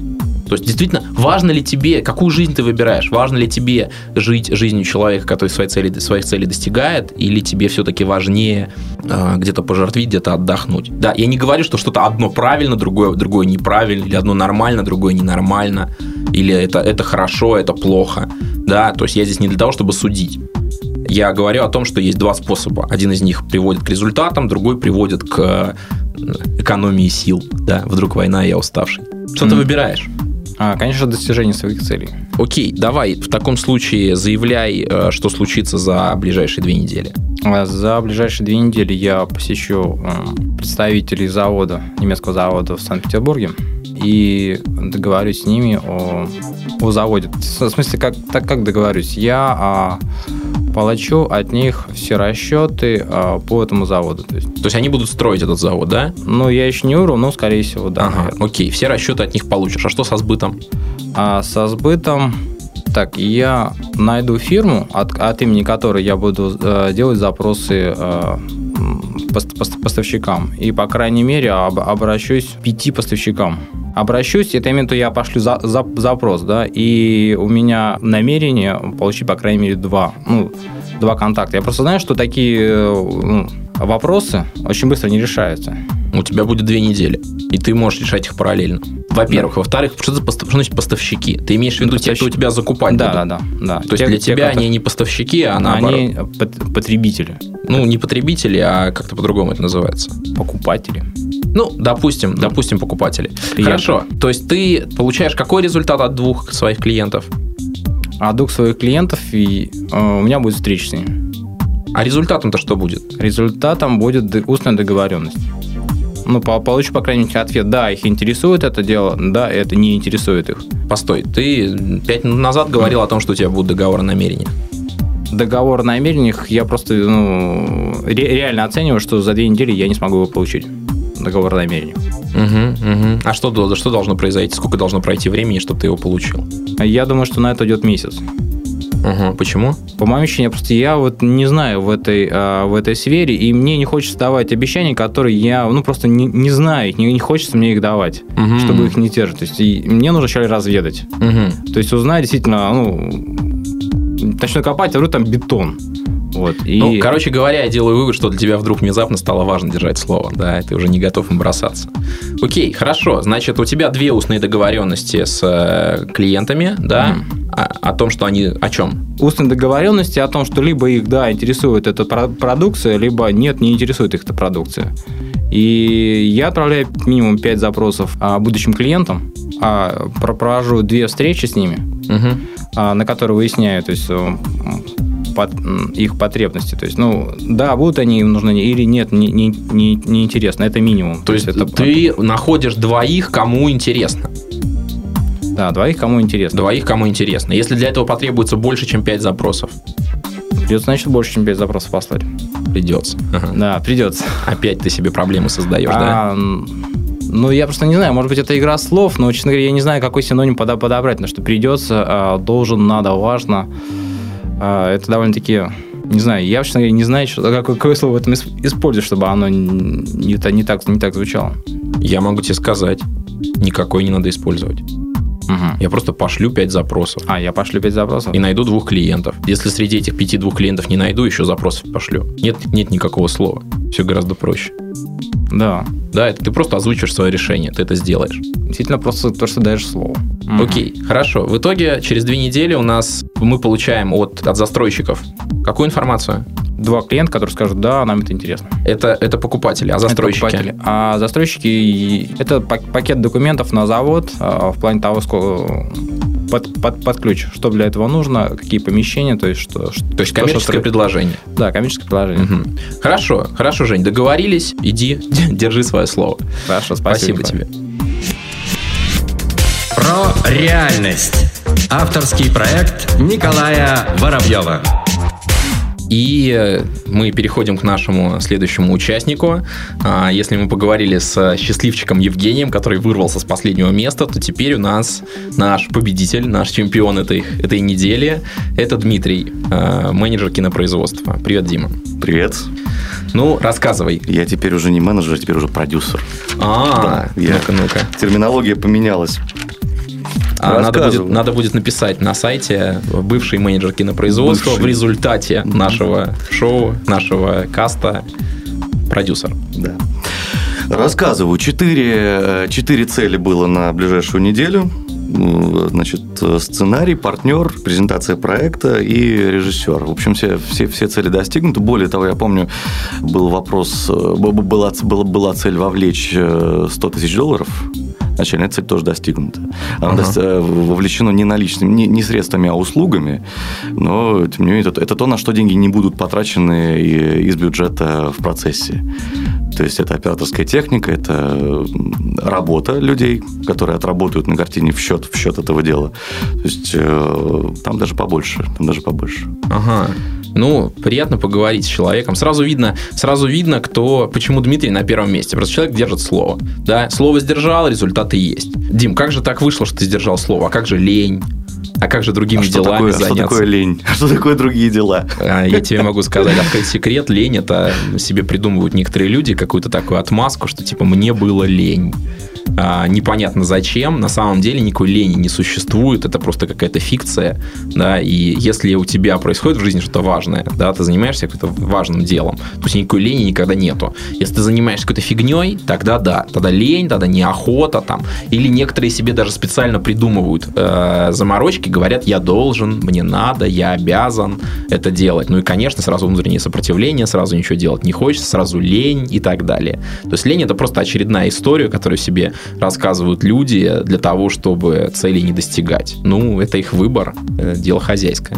Speaker 3: То есть, действительно, важно ли тебе, какую жизнь ты выбираешь? Важно ли тебе жить жизнью человека, который свои цели, своих целей достигает, или тебе все-таки важнее э, где-то пожертвить, где-то отдохнуть? Да, я не говорю, что что-то одно правильно, другое, другое неправильно, или одно нормально, другое ненормально, или это, это хорошо, это плохо. Да, то есть я здесь не для того, чтобы судить. Я говорю о том, что есть два способа. Один из них приводит к результатам, другой приводит к э, экономии сил. Да, вдруг война, я уставший. Что ты
Speaker 4: Мгм.
Speaker 3: выбираешь?
Speaker 4: А, конечно, достижение своих целей.
Speaker 3: Окей, давай в таком случае заявляй, э, что случится за ближайшие две недели.
Speaker 4: А За ближайшие две недели я посещу м, представителей завода, немецкого завода в Санкт-Петербурге и договорюсь с ними о, о заводе. В смысле, как, так как договорюсь? Я а, получу от них все расчеты а, по этому заводу. То есть,
Speaker 3: То есть они будут строить этот завод, да?
Speaker 4: ну, я еще не уру, но, скорее всего, да.
Speaker 3: ага,
Speaker 4: наверное.
Speaker 3: окей, все расчеты от них получишь. А что со сбытом?
Speaker 4: А со сбытом, так, я найду фирму, от, от имени которой я буду э, делать запросы э, поставщикам. И, по крайней мере, об- обращусь к пяти поставщикам. Обращусь, это именно я пошлю за- за- запрос, да, и у меня намерение получить, по крайней мере, два, ну, два контакта. Я просто знаю, что такие э, ну, вопросы очень быстро не решаются.
Speaker 3: У тебя будет две недели, и ты можешь решать их параллельно. Во-первых. Во-вторых, что, за постав- что значит поставщики? Ты имеешь в виду те, кто у тебя закупать
Speaker 4: Да,
Speaker 3: будут?
Speaker 4: да, да, да.
Speaker 3: То есть
Speaker 4: Те-
Speaker 3: для
Speaker 4: те,
Speaker 3: тебя они не поставщики, а наоборот.
Speaker 4: они пот- потребители,
Speaker 3: Ну, не потребители, а как-то по-другому это называется.
Speaker 4: покупатели.
Speaker 3: Ну, допустим, допустим, покупатели.
Speaker 4: Клиенты.
Speaker 3: Хорошо. То есть ты получаешь какой результат от двух своих клиентов?
Speaker 4: А двух своих клиентов, и э, у меня будет встреча с ними.
Speaker 3: А результатом-то что будет?
Speaker 4: Результатом будет устная договоренность. Ну, по- получу, по крайней мере, ответ, да, их интересует это дело, да, это не интересует их.
Speaker 3: Постой, ты пять минут назад говорил о том, что у тебя будет договор о намерениях.
Speaker 4: Договор о намерениях я просто ну, ре- реально оцениваю, что за две недели я не смогу его получить. Договор о намерениях.
Speaker 3: Угу, угу. А что, что должно произойти? Сколько должно пройти времени, чтобы ты его получил?
Speaker 4: Я думаю, что на это идет месяц.
Speaker 3: Угу. Почему?
Speaker 4: По моим ощущениям, просто я вот не знаю в этой, а, в этой сфере, и мне не хочется давать обещания, которые я, ну, просто не, не знаю не, не хочется мне их давать,
Speaker 3: Мгм.
Speaker 4: чтобы их не держать. То есть и мне нужно вначале разведать.
Speaker 3: Угу.
Speaker 4: То есть узнать действительно, ну, начну копать, а вдруг там бетон. Вот. И...
Speaker 3: Ну, короче говоря, я делаю вывод, что для тебя вдруг внезапно стало важно держать слово, да, и ты уже не готов им бросаться. Окей, хорошо, значит, у тебя две устные договоренности с э, клиентами, да, о, о том, что они о чем?
Speaker 4: устные договоренности о том, что либо их, да, интересует эта про- продукция, либо нет, не интересует их эта продукция. И я отправляю минимум 5 запросов а, будущим клиентам, а, про- провожу две встречи с ними,
Speaker 3: Угу.
Speaker 4: а, на которые выясняю то есть, м, их потребности. То есть, ну, да, будут они им нужны или нет, не, не, не, не интересно. Это минимум.
Speaker 3: То есть
Speaker 4: это
Speaker 3: ты находишь двоих, кому интересно.
Speaker 4: Да, двоих кому интересно.
Speaker 3: Двоих, кому интересно. Если для этого потребуется больше, чем 5 запросов,
Speaker 4: Придется, значит, больше, чем 5 запросов послать.
Speaker 3: придется. Ага.
Speaker 4: Да, придется.
Speaker 3: Опять ты себе проблемы создаешь, да?
Speaker 4: А, м, ну, я просто не знаю, может быть, это игра слов, но, честно говоря, я не знаю, какой синоним подобрать, потому что придется, а, должен, надо, важно. А, это довольно-таки, не знаю, я, честно не знаю, что, какое, какое слово в этом ис- использовать, чтобы оно не, та- не, так, не так звучало.
Speaker 3: Я могу тебе сказать, никакой не надо использовать.
Speaker 4: Мгм.
Speaker 3: Я просто пошлю 5 запросов.
Speaker 4: А, я пошлю 5 запросов?
Speaker 3: и найду двух клиентов. Если среди этих пяти двух клиентов не найду, еще запросов пошлю. Нет, нет никакого слова. Все гораздо проще.
Speaker 4: Да.
Speaker 3: Да, это ты просто озвучишь свое решение, ты это сделаешь.
Speaker 4: Действительно, просто то, что даешь слово. Мгм.
Speaker 3: Окей, хорошо. В итоге через две недели у нас мы получаем от, от застройщиков какую информацию?
Speaker 4: Два клиента, которые скажут, да, нам это интересно.
Speaker 3: Это, это покупатели, а застройщики? Это покупатели.
Speaker 4: А застройщики – это пакет документов на завод а, в плане того, сколько под, под, под ключ, что для этого нужно, какие помещения, то есть что...
Speaker 3: То есть коммерческое что, предложение.
Speaker 4: Да, коммерческое предложение.
Speaker 3: Угу. Хорошо, хорошо, Жень, договорились, иди, держи свое слово.
Speaker 4: Хорошо, спасибо,
Speaker 3: спасибо тебе. Про реальность. Авторский проект Николая Воробьева. И мы переходим к нашему следующему участнику. А, если мы поговорили с счастливчиком Евгением, который вырвался с последнего места, то теперь у нас наш победитель, наш чемпион этой, этой недели, это Дмитрий, а, менеджер кинопроизводства. Привет, Дима.
Speaker 5: Привет.
Speaker 3: Ну, рассказывай.
Speaker 5: Я теперь уже не менеджер, теперь уже продюсер.
Speaker 3: А, да, ну-ка, ну-ка.
Speaker 5: Терминология поменялась.
Speaker 3: А надо будет, надо будет написать на сайте бывший менеджер кинопроизводства бывший. в результате нашего шоу, нашего каста продюсер.
Speaker 5: Да. Рассказываю. Четыре, четыре цели было на ближайшую неделю. Значит, сценарий, партнер, презентация проекта и режиссер. В общем, все, все, все цели достигнуты. Более того, я помню, был вопрос, была, была, была цель вовлечь 100 тысяч долларов начальная цель тоже достигнута. Она ага. вовлечена не наличными, не, не средствами, а услугами, но, тем не менее, это, это то, на что деньги не будут потрачены из бюджета в процессе. То есть это операторская техника, это работа людей, которые отработают на картине в счет, в счет этого дела. То есть э, там даже побольше, там даже побольше.
Speaker 3: Ага. Ну, приятно поговорить с человеком. Сразу видно, сразу видно, кто, почему Дмитрий на первом месте. Просто человек держит слово. Да, слово сдержал, результаты есть. Дим, как же так вышло, что ты сдержал слово? А как же лень? А как же другими а делами
Speaker 5: такое,
Speaker 3: заняться?
Speaker 5: Что такое лень? А что такое другие дела?
Speaker 3: А, я тебе могу сказать, открыть секрет. Лень – это себе придумывают некоторые люди какую-то такую отмазку, что типа «мне было лень» а, непонятно зачем. На самом деле никакой лени не существует, это просто какая-то фикция, да, и если у тебя происходит в жизни что-то важное, да, ты занимаешься каким-то важным делом, то есть никакой лени никогда нету. Если ты занимаешься какой-то фигней, тогда да, тогда лень, тогда неохота там, или некоторые себе даже специально придумывают э, заморочки, говорят, я должен, мне надо, я обязан это делать. Ну и, конечно, сразу внутреннее сопротивление, сразу ничего делать не хочется, сразу лень и так далее. То есть лень это просто очередная история, которую себе рассказывают люди для того, чтобы целей не достигать. Ну, это их выбор, э, дело хозяйское.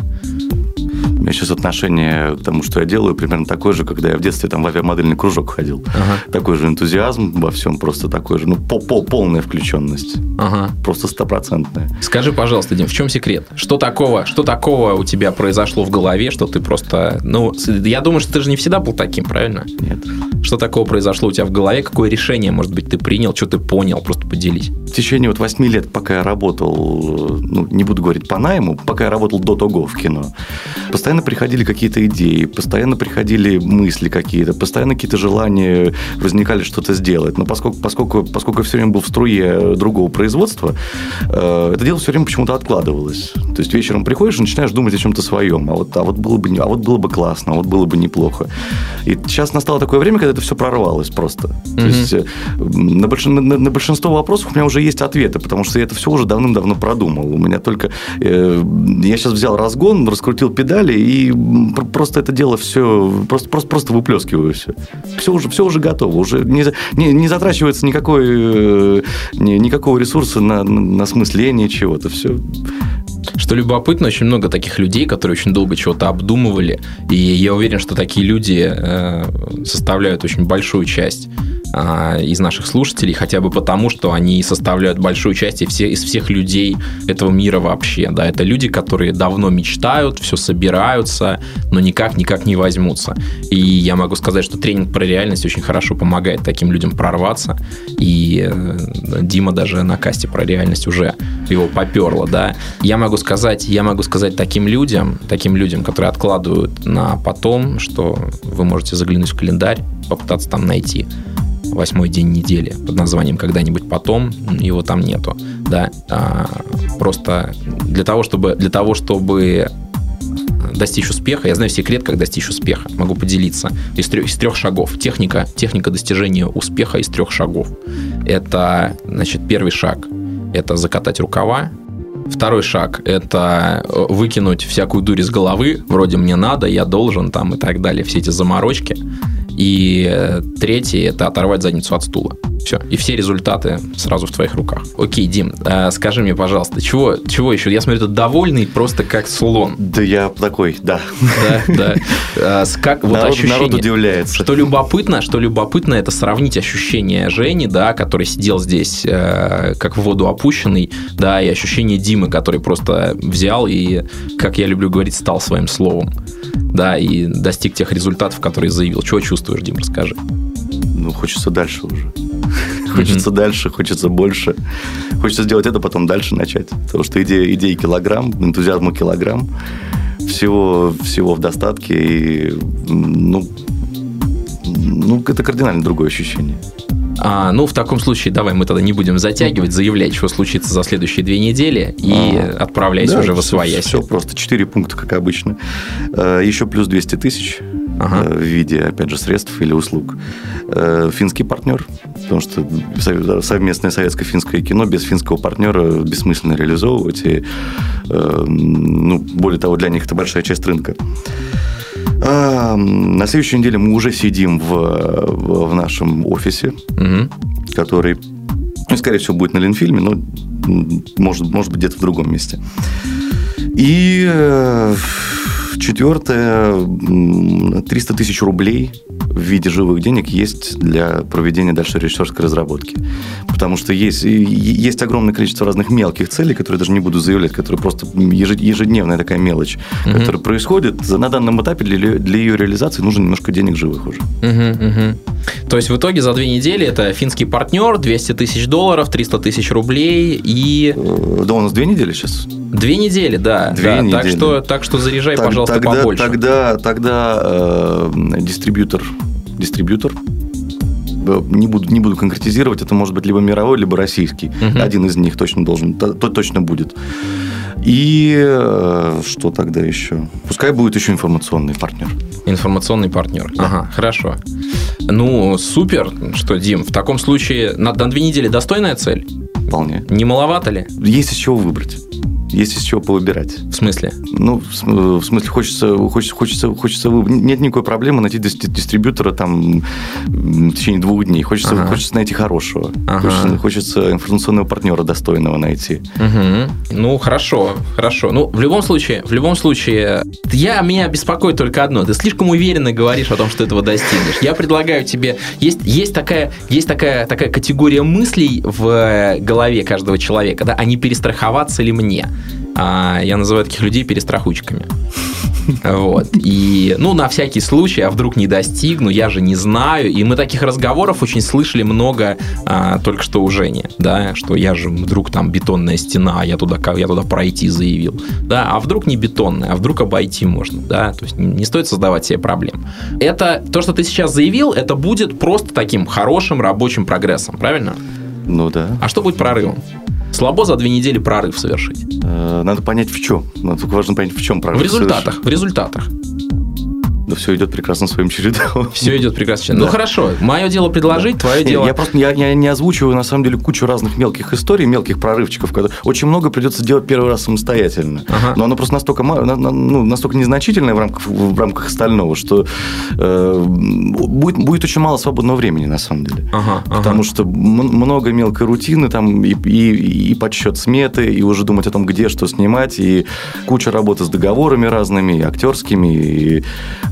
Speaker 5: Меня сейчас отношение к тому, что я делаю, примерно такое же, когда я в детстве там в авиамодельный кружок ходил. Ага. Такой же энтузиазм во всем, просто такой же, ну, по -по полная включенность. Ага. Просто стопроцентная.
Speaker 3: Скажи, пожалуйста, Дим, в чем секрет? Что такого, что такого у тебя произошло в голове, что ты просто... Ну, я думаю, что ты же не всегда был таким, правильно?
Speaker 5: Нет.
Speaker 3: Что такого произошло у тебя в голове? Какое решение, может быть, ты принял? Что ты понял? Просто поделись.
Speaker 5: В течение вот восьми лет, пока я работал, ну, не буду говорить по найму, пока я работал до того в кино, постоянно постоянно приходили какие-то идеи, постоянно приходили мысли какие-то, постоянно какие-то желания возникали что-то сделать. Но поскольку, поскольку, поскольку я все время был в струе другого производства, э, это дело все время почему-то откладывалось. То есть вечером приходишь и начинаешь думать о чем-то своем. А вот, а вот было бы, а вот было бы классно, а вот было бы неплохо. И сейчас настало такое время, когда это все прорвалось просто. Mm-hmm. То есть э, на, больш... на, на большинство вопросов у меня уже есть ответы, потому что я это все уже давным-давно продумал. У меня только... Э, я сейчас взял разгон, раскрутил педали и просто это дело все, просто, просто, просто выплескиваю все. Все уже, все уже готово, уже не, не, не затрачивается никакой, э, ни, никакого ресурса на, на смысление чего-то, все
Speaker 3: что любопытно, очень много таких людей, которые очень долго чего-то обдумывали, и я уверен, что такие люди э, составляют очень большую часть из наших слушателей, хотя бы потому, что они составляют большую часть из всех людей этого мира вообще. Да, это люди, которые давно мечтают, все собираются, но никак, никак не возьмутся. И я могу сказать, что тренинг про реальность очень хорошо помогает таким людям прорваться. И э, Дима даже на касте про реальность уже его поперло, да. Я могу сказать, я могу сказать таким людям, таким людям, которые откладывают на потом, что вы можете заглянуть в календарь, попытаться там найти восьмой день недели под названием «Когда-нибудь потом», его там нету, да, а, просто для того, чтобы, для того, чтобы достичь успеха, я знаю секрет, как достичь успеха, могу поделиться, из трех, из трех шагов. Техника, техника достижения успеха из трех шагов. Это, значит, первый шаг – это закатать рукава, Второй шаг – это э, выкинуть всякую дурь из головы, вроде «мне надо», «я должен» там и так далее, все эти заморочки. И э, третий – это оторвать задницу от стула. Все. И все результаты сразу в твоих руках. Окей, Дим, э, скажи мне, пожалуйста, чего, чего еще? Я смотрю, ты довольный просто как слон.
Speaker 5: Да я такой, да.
Speaker 3: Да, да. Э, как, вот
Speaker 5: народ,
Speaker 3: ощущение,
Speaker 5: народ удивляется.
Speaker 3: Что любопытно, что любопытно, это сравнить ощущение Жени, да, который сидел здесь э, как в воду опущенный, да, и ощущение Димы, который просто взял и, как я люблю говорить, стал своим словом. Да, и достиг тех результатов, которые заявил. Чего чувствуешь, Дим, расскажи.
Speaker 5: Ну, хочется дальше уже. Хочется дальше, хочется больше. Хочется сделать это, потом дальше начать. Потому что идея, идеи килограмм, энтузиазма килограмм. Всего, всего в достатке. И, ну, ну, это кардинально другое ощущение.
Speaker 3: А, ну, в таком случае, давай мы тогда не будем затягивать, заявлять, что случится за следующие две недели, и а, отправляйся да, уже в освоясь.
Speaker 5: Все, все просто четыре пункта, как обычно. Э, Еще плюс 200 тысяч ага. Э, в виде, опять же, средств или услуг. Э, финский партнер, потому что совместное советско-финское кино без финского партнера бессмысленно реализовывать. И, ну, более того, для них это большая часть рынка. А, на следующей неделе мы уже сидим в, в, нашем офисе, угу. который, ну, скорее всего, будет на Ленфильме, но может, может быть где-то в другом месте. И э, четвертое, 300 тысяч рублей в виде живых денег есть для проведения дальше режиссерской разработки. Потому что есть, есть огромное количество разных мелких целей, которые даже не буду заявлять, которые просто ежедневная такая мелочь, угу. которая происходит. На данном этапе для, для ее реализации нужно немножко денег живых уже.
Speaker 3: Угу, угу. То есть в итоге за две недели это финский партнер, 200 тысяч долларов, 300 тысяч рублей и...
Speaker 5: Э, да, у нас две недели сейчас.
Speaker 3: Две недели, да. Две да, недели. Так что, так что заряжай, так, пожалуйста,
Speaker 5: тогда,
Speaker 3: побольше.
Speaker 5: Тогда, тогда э, дистрибьютор, дистрибьютор не буду, не буду конкретизировать, это может быть либо мировой, либо российский. Угу. Один из них точно должен, то, точно будет. И э, что тогда еще? Пускай будет еще информационный партнер.
Speaker 3: Информационный партнер. Да. Ага, хорошо. Ну, супер. Что, Дим, в таком случае на, на две недели достойная цель?
Speaker 5: Вполне.
Speaker 3: Не маловато ли?
Speaker 5: Есть из чего выбрать есть из чего повыбирать.
Speaker 3: В смысле?
Speaker 5: Ну, в смысле, хочется, хочется, хочется, хочется нет никакой проблемы найти дистрибьютора там в течение двух дней. Хочется, ага. хочется найти хорошего. Ага. Хочется, хочется информационного партнера достойного найти.
Speaker 3: Угу. Ну, хорошо, хорошо. Ну, в любом случае, в любом случае, я, меня беспокоит только одно. Ты слишком уверенно говоришь о том, что этого достигнешь. Я предлагаю тебе... Есть, есть, такая, есть такая, такая категория мыслей в голове каждого человека, да, а не перестраховаться ли мне? А я называю таких людей перестрахучками. Вот. И, ну, на всякий случай, а вдруг не достигну, я же не знаю. И мы таких разговоров очень слышали много а, только что у Жени, да, что я же вдруг там бетонная стена, а я туда, я туда пройти заявил. Да, а вдруг не бетонная, а вдруг обойти можно, да, то есть не стоит создавать себе проблем. Это, то, что ты сейчас заявил, это будет просто таким хорошим рабочим прогрессом, правильно?
Speaker 5: Ну да.
Speaker 3: А что будет прорывом? Слабо за две недели прорыв совершить.
Speaker 5: Э, надо понять в чем. Надо важно понять в чем прорыв.
Speaker 3: В результатах. Совершить. В результатах.
Speaker 5: Да все идет прекрасно своим чередом.
Speaker 3: Все идет прекрасно. Ну хорошо, мое дело предложить, твое дело.
Speaker 5: Я просто я, я не озвучиваю на самом деле кучу разных мелких историй, мелких прорывчиков, когда очень много придется делать первый раз самостоятельно. Ага. Но оно просто настолько ну, настолько незначительное в рамках в рамках остального, что э, будет будет очень мало свободного времени на самом деле. Ага, Потому ага. что много мелкой рутины там и, и, и подсчет сметы, и уже думать о том, где что снимать, и куча работы с договорами разными, и актерскими, и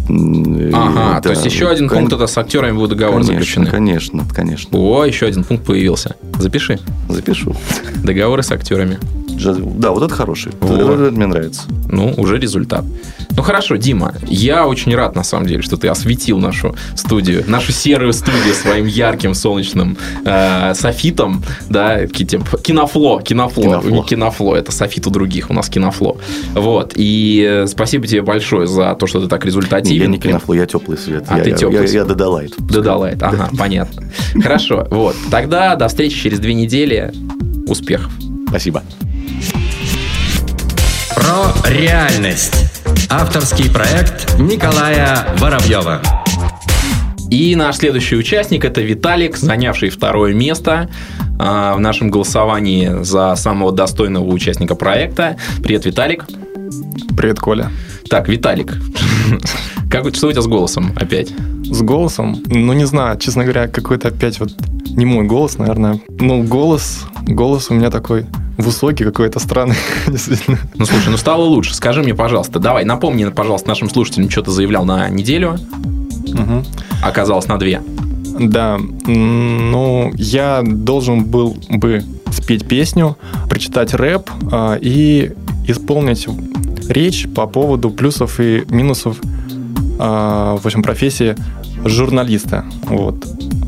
Speaker 3: Ага, да, то есть еще один кон... пункт это с актерами будет договор
Speaker 5: конечно,
Speaker 3: заключены.
Speaker 5: Конечно, конечно.
Speaker 3: О, еще один пункт появился. Запиши.
Speaker 5: Запишу.
Speaker 3: Договоры с актерами.
Speaker 5: Да, вот это хороший. Вот. Это мне нравится.
Speaker 3: Ну, уже результат. Ну хорошо, Дима, я очень рад на самом деле, что ты осветил нашу студию, нашу серую студию своим ярким солнечным э, софитом, да, кинофло, кинофло, кинофло, не кинофло, это софит у других, у нас кинофло. Вот, и э, спасибо тебе большое за то, что ты так результативен.
Speaker 5: Я не кинофло, я теплый свет.
Speaker 3: А
Speaker 5: я,
Speaker 3: ты теплый
Speaker 5: я, я, я додалайт.
Speaker 3: Додалайт, ага, понятно. Хорошо, вот, тогда до встречи через две недели. Успехов.
Speaker 5: Спасибо.
Speaker 2: Про реальность. Авторский проект Николая Воробьева.
Speaker 3: И наш следующий участник это Виталик, занявший второе место а, в нашем голосовании за самого достойного участника проекта. Привет, Виталик.
Speaker 6: Привет, Коля.
Speaker 3: Так, Виталик, как, что у тебя с голосом опять?
Speaker 6: С голосом? Ну, не знаю, честно говоря, какой-то опять вот не мой голос, наверное. Ну, голос, голос у меня такой высокий, какой-то странный, действительно.
Speaker 3: Ну, слушай, ну стало лучше. Скажи мне, пожалуйста, давай, напомни, пожалуйста, нашим слушателям, что ты заявлял на неделю.
Speaker 6: Угу.
Speaker 3: Оказалось на две.
Speaker 6: Да, ну, я должен был бы спеть песню, прочитать рэп э, и исполнить речь по поводу плюсов и минусов в общем, профессии журналиста. Вот.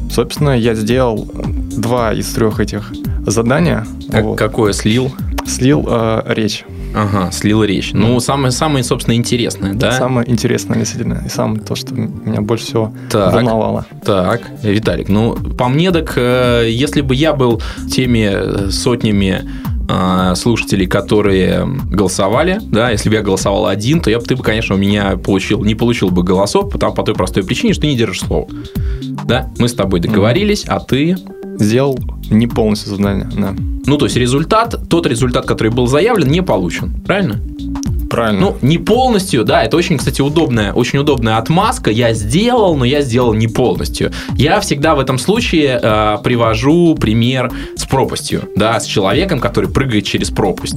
Speaker 6: Собственно, я сделал два из трех этих задания.
Speaker 3: Как,
Speaker 6: вот.
Speaker 3: Какое слил?
Speaker 6: Слил э, речь.
Speaker 3: Ага, слил речь. Ну, самое, самое, собственно, интересное, да?
Speaker 6: Самое интересное, действительно. И самое то, что меня больше всего
Speaker 3: так,
Speaker 6: волновало.
Speaker 3: Так, Виталик, ну, по мне так, э, если бы я был теми сотнями э, слушателей, которые голосовали, да, если бы я голосовал один, то я бы, ты бы, конечно, у меня получил, не получил бы голосов, потому, по той простой причине, что ты не держишь слово. Да, мы с тобой договорились, mm-hmm. а ты
Speaker 6: сделал не полностью задание, да.
Speaker 3: Ну, то есть результат, тот результат, который был заявлен, не получен. Правильно?
Speaker 6: Правильно.
Speaker 3: Ну, не полностью, да, это очень, кстати, удобная, очень удобная отмазка. Я сделал, но я сделал не полностью. Я всегда в этом случае э, привожу пример с пропастью, да, с человеком, который прыгает через пропасть.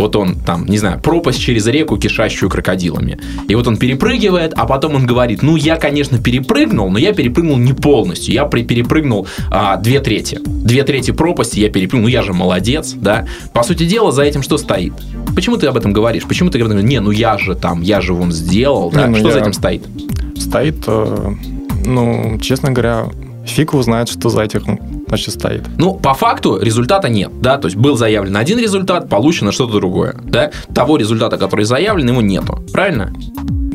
Speaker 3: Вот он там, не знаю, пропасть через реку, кишащую крокодилами. И вот он перепрыгивает, а потом он говорит, ну, я, конечно, перепрыгнул, но я перепрыгнул не полностью. Я перепрыгнул а, две трети. Две трети пропасти я перепрыгнул. Ну, я же молодец, да. По сути дела, за этим что стоит? Почему ты об этом говоришь? Почему ты говоришь, не, ну я же там, я же вон сделал, да? Не, ну что я... за этим стоит?
Speaker 6: Стоит, э, ну, честно говоря, фиг узнает, что за этим значит, стоит.
Speaker 3: Ну, по факту результата нет, да, то есть был заявлен один результат, получено что-то другое, да, того результата, который заявлен, его нету, правильно?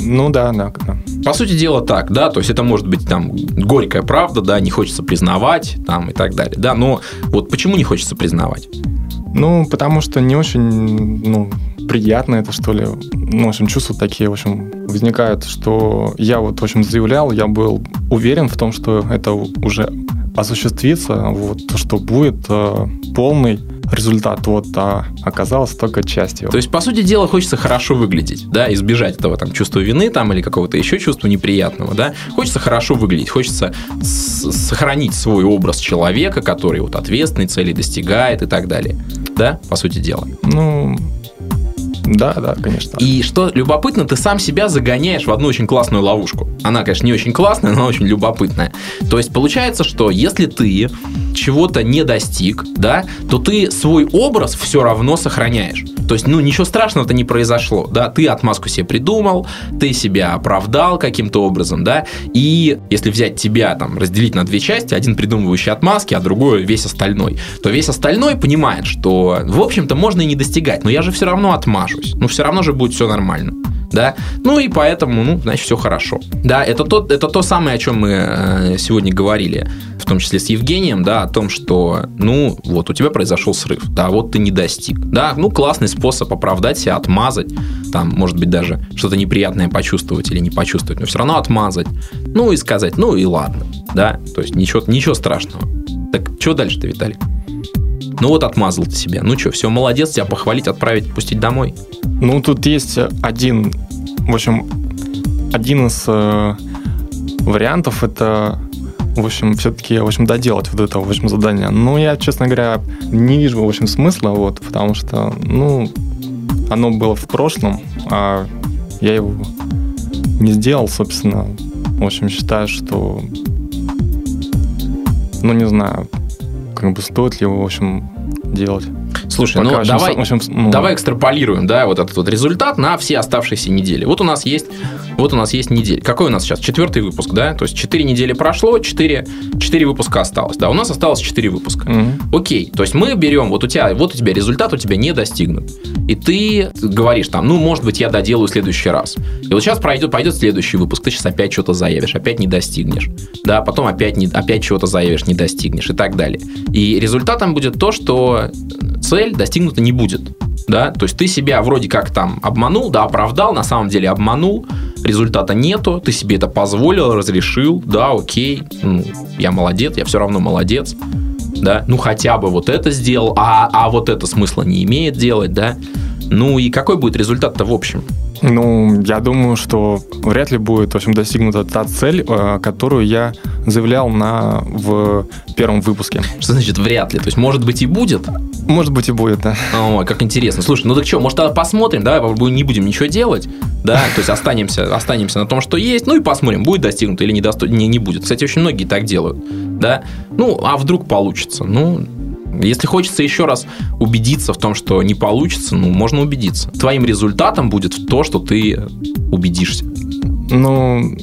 Speaker 6: Ну да, да, да.
Speaker 3: По сути дела так, да, то есть это может быть там горькая правда, да, не хочется признавать, там и так далее, да, но вот почему не хочется признавать?
Speaker 6: Ну, потому что не очень, ну, приятно это, что ли. Ну, в общем, чувства такие, в общем, возникают, что я вот, в общем, заявлял, я был уверен в том, что это уже осуществится, вот, что будет э, полный результат, вот, а оказалось только часть его.
Speaker 3: То есть, по сути дела, хочется хорошо выглядеть, да, избежать этого там чувства вины там или какого-то еще чувства неприятного, да. Хочется хорошо выглядеть, хочется сохранить свой образ человека, который вот ответственный, цели достигает и так далее, да, по сути дела.
Speaker 6: Ну, да, да, конечно.
Speaker 3: И что любопытно, ты сам себя загоняешь в одну очень классную ловушку. Она, конечно, не очень классная, но очень любопытная. То есть получается, что если ты чего-то не достиг, да, то ты свой образ все равно сохраняешь. То есть, ну, ничего страшного-то не произошло, да, ты отмазку себе придумал, ты себя оправдал каким-то образом, да, и если взять тебя, там, разделить на две части, один придумывающий отмазки, а другой весь остальной, то весь остальной понимает, что, в общем-то, можно и не достигать, но я же все равно отмажусь, ну, все равно же будет все нормально да, ну и поэтому, ну, значит, все хорошо. Да, это то, это то самое, о чем мы э, сегодня говорили, в том числе с Евгением, да, о том, что, ну, вот у тебя произошел срыв, да, вот ты не достиг, да, ну, классный способ оправдать себя, отмазать, там, может быть, даже что-то неприятное почувствовать или не почувствовать, но все равно отмазать, ну, и сказать, ну, и ладно, да, то есть ничего, ничего страшного. Так, что дальше-то, Виталий? Ну вот отмазал ты себя. Ну что, все, молодец, тебя похвалить, отправить, пустить домой.
Speaker 6: Ну, тут есть один, в общем, один из э, вариантов это в общем, все-таки, в общем, доделать вот это, в общем, задание. Ну, я, честно говоря, не вижу, в общем, смысла, вот, потому что, ну, оно было в прошлом, а я его не сделал, собственно. В общем, считаю, что, ну, не знаю, как бы стоит ли его, в общем, делать.
Speaker 3: Слушай, Пока, ну давай, в общем, ну... давай экстраполируем, да, вот этот вот результат на все оставшиеся недели. Вот у нас есть, вот у нас есть неделя. Какой у нас сейчас? Четвертый выпуск, да? То есть 4 недели прошло, 4, 4 выпуска осталось. Да, у нас осталось 4 выпуска. Угу. Окей, то есть мы берем, вот у тебя, вот у тебя результат у тебя не достигнут. И ты говоришь там, ну, может быть, я доделаю в следующий раз. И вот сейчас пройдет, пойдет следующий выпуск, ты сейчас опять что-то заявишь, опять не достигнешь. Да, потом опять, не, опять чего-то заявишь, не достигнешь и так далее. И результатом будет то, что цель достигнута не будет. Да? То есть ты себя вроде как там обманул, да, оправдал, на самом деле обманул, результата нету, ты себе это позволил, разрешил, да, окей, ну, я молодец, я все равно молодец. да, ну хотя бы вот это сделал, а, а вот это смысла не имеет делать, да, ну и какой будет результат-то в общем?
Speaker 6: Ну, я думаю, что вряд ли будет, в общем, достигнута та цель, э, которую я заявлял на, в первом выпуске.
Speaker 3: Что значит вряд ли? То есть, может быть, и будет?
Speaker 6: Может быть, и будет, да.
Speaker 3: Ой, как интересно. Слушай, ну так что, может, тогда посмотрим, давай не будем ничего делать, да, то есть останемся, останемся на том, что есть, ну и посмотрим, будет достигнуто или не, досто... не, не будет. Кстати, очень многие так делают, да. Ну, а вдруг получится? Ну, если хочется еще раз убедиться в том, что не получится, ну, можно убедиться. Твоим результатом будет то, что ты убедишься.
Speaker 6: Ну,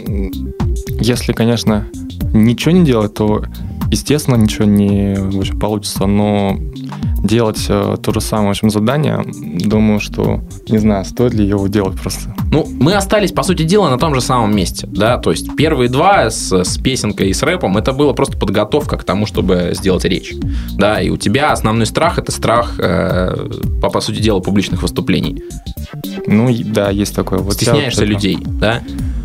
Speaker 6: если, конечно, ничего не делать, то, естественно, ничего не общем, получится. Но делать э, то же самое, в общем, задание, думаю, что, не знаю, стоит ли его делать просто.
Speaker 3: Ну, мы остались, по сути дела, на том же самом месте, да, то есть первые два с, с песенкой и с рэпом, это было просто подготовка к тому, чтобы сделать речь, да, и у тебя основной страх – это страх, э, по, по сути дела, публичных выступлений.
Speaker 6: Ну, да, есть такое.
Speaker 3: Вот Стесняешься людей, да?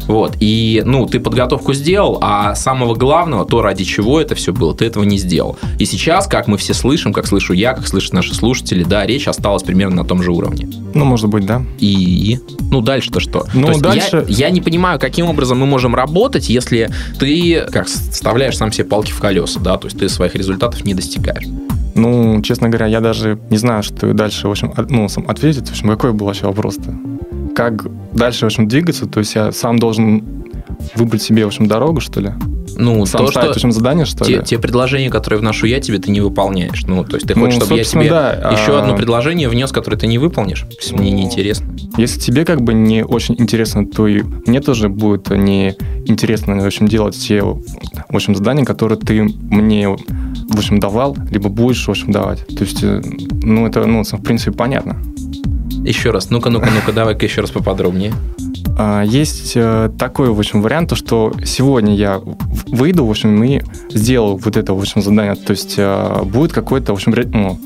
Speaker 3: Вот. И, ну, ты подготовку сделал, а самого главного, то, ради чего это все было, ты этого не сделал. И сейчас, как мы все слышим, как слышу я, как слышат наши слушатели, да, речь осталась примерно на том же уровне.
Speaker 6: Ну, может быть, да.
Speaker 3: И, ну, дальше-то что?
Speaker 6: Ну, то дальше...
Speaker 3: Я, я не понимаю, каким образом мы можем работать, если ты, как, вставляешь сам себе палки в колеса, да, то есть ты своих результатов не достигаешь.
Speaker 6: Ну, честно говоря, я даже не знаю, что дальше, в общем, ну, сам ответить. В общем, какой был вообще вопрос-то? Как дальше, в общем, двигаться? То есть я сам должен выбрать себе, в общем, дорогу, что ли?
Speaker 3: Ну, Сам то,
Speaker 6: ставить, что... в общем, задание, что
Speaker 3: те,
Speaker 6: ли?
Speaker 3: Те предложения, которые вношу я тебе, ты не выполняешь. Ну, то есть ты хочешь, ну, чтобы я тебе да, еще а... одно предложение внес, которое ты не выполнишь? Ну, мне неинтересно.
Speaker 6: Если тебе как бы не очень интересно, то и мне тоже будет не интересно, в общем, делать те, в общем, задания, которые ты мне в общем, давал, либо будешь, в общем, давать. То есть, э, ну, это, ну, в принципе, понятно.
Speaker 3: Еще раз, ну-ка, ну-ка, ну-ка, давай-ка еще раз поподробнее.
Speaker 6: А, есть э, такой, в общем, вариант, что сегодня я выйду, в общем, и сделаю вот это, в общем, задание. То есть э, будет какой-то, в общем, ну,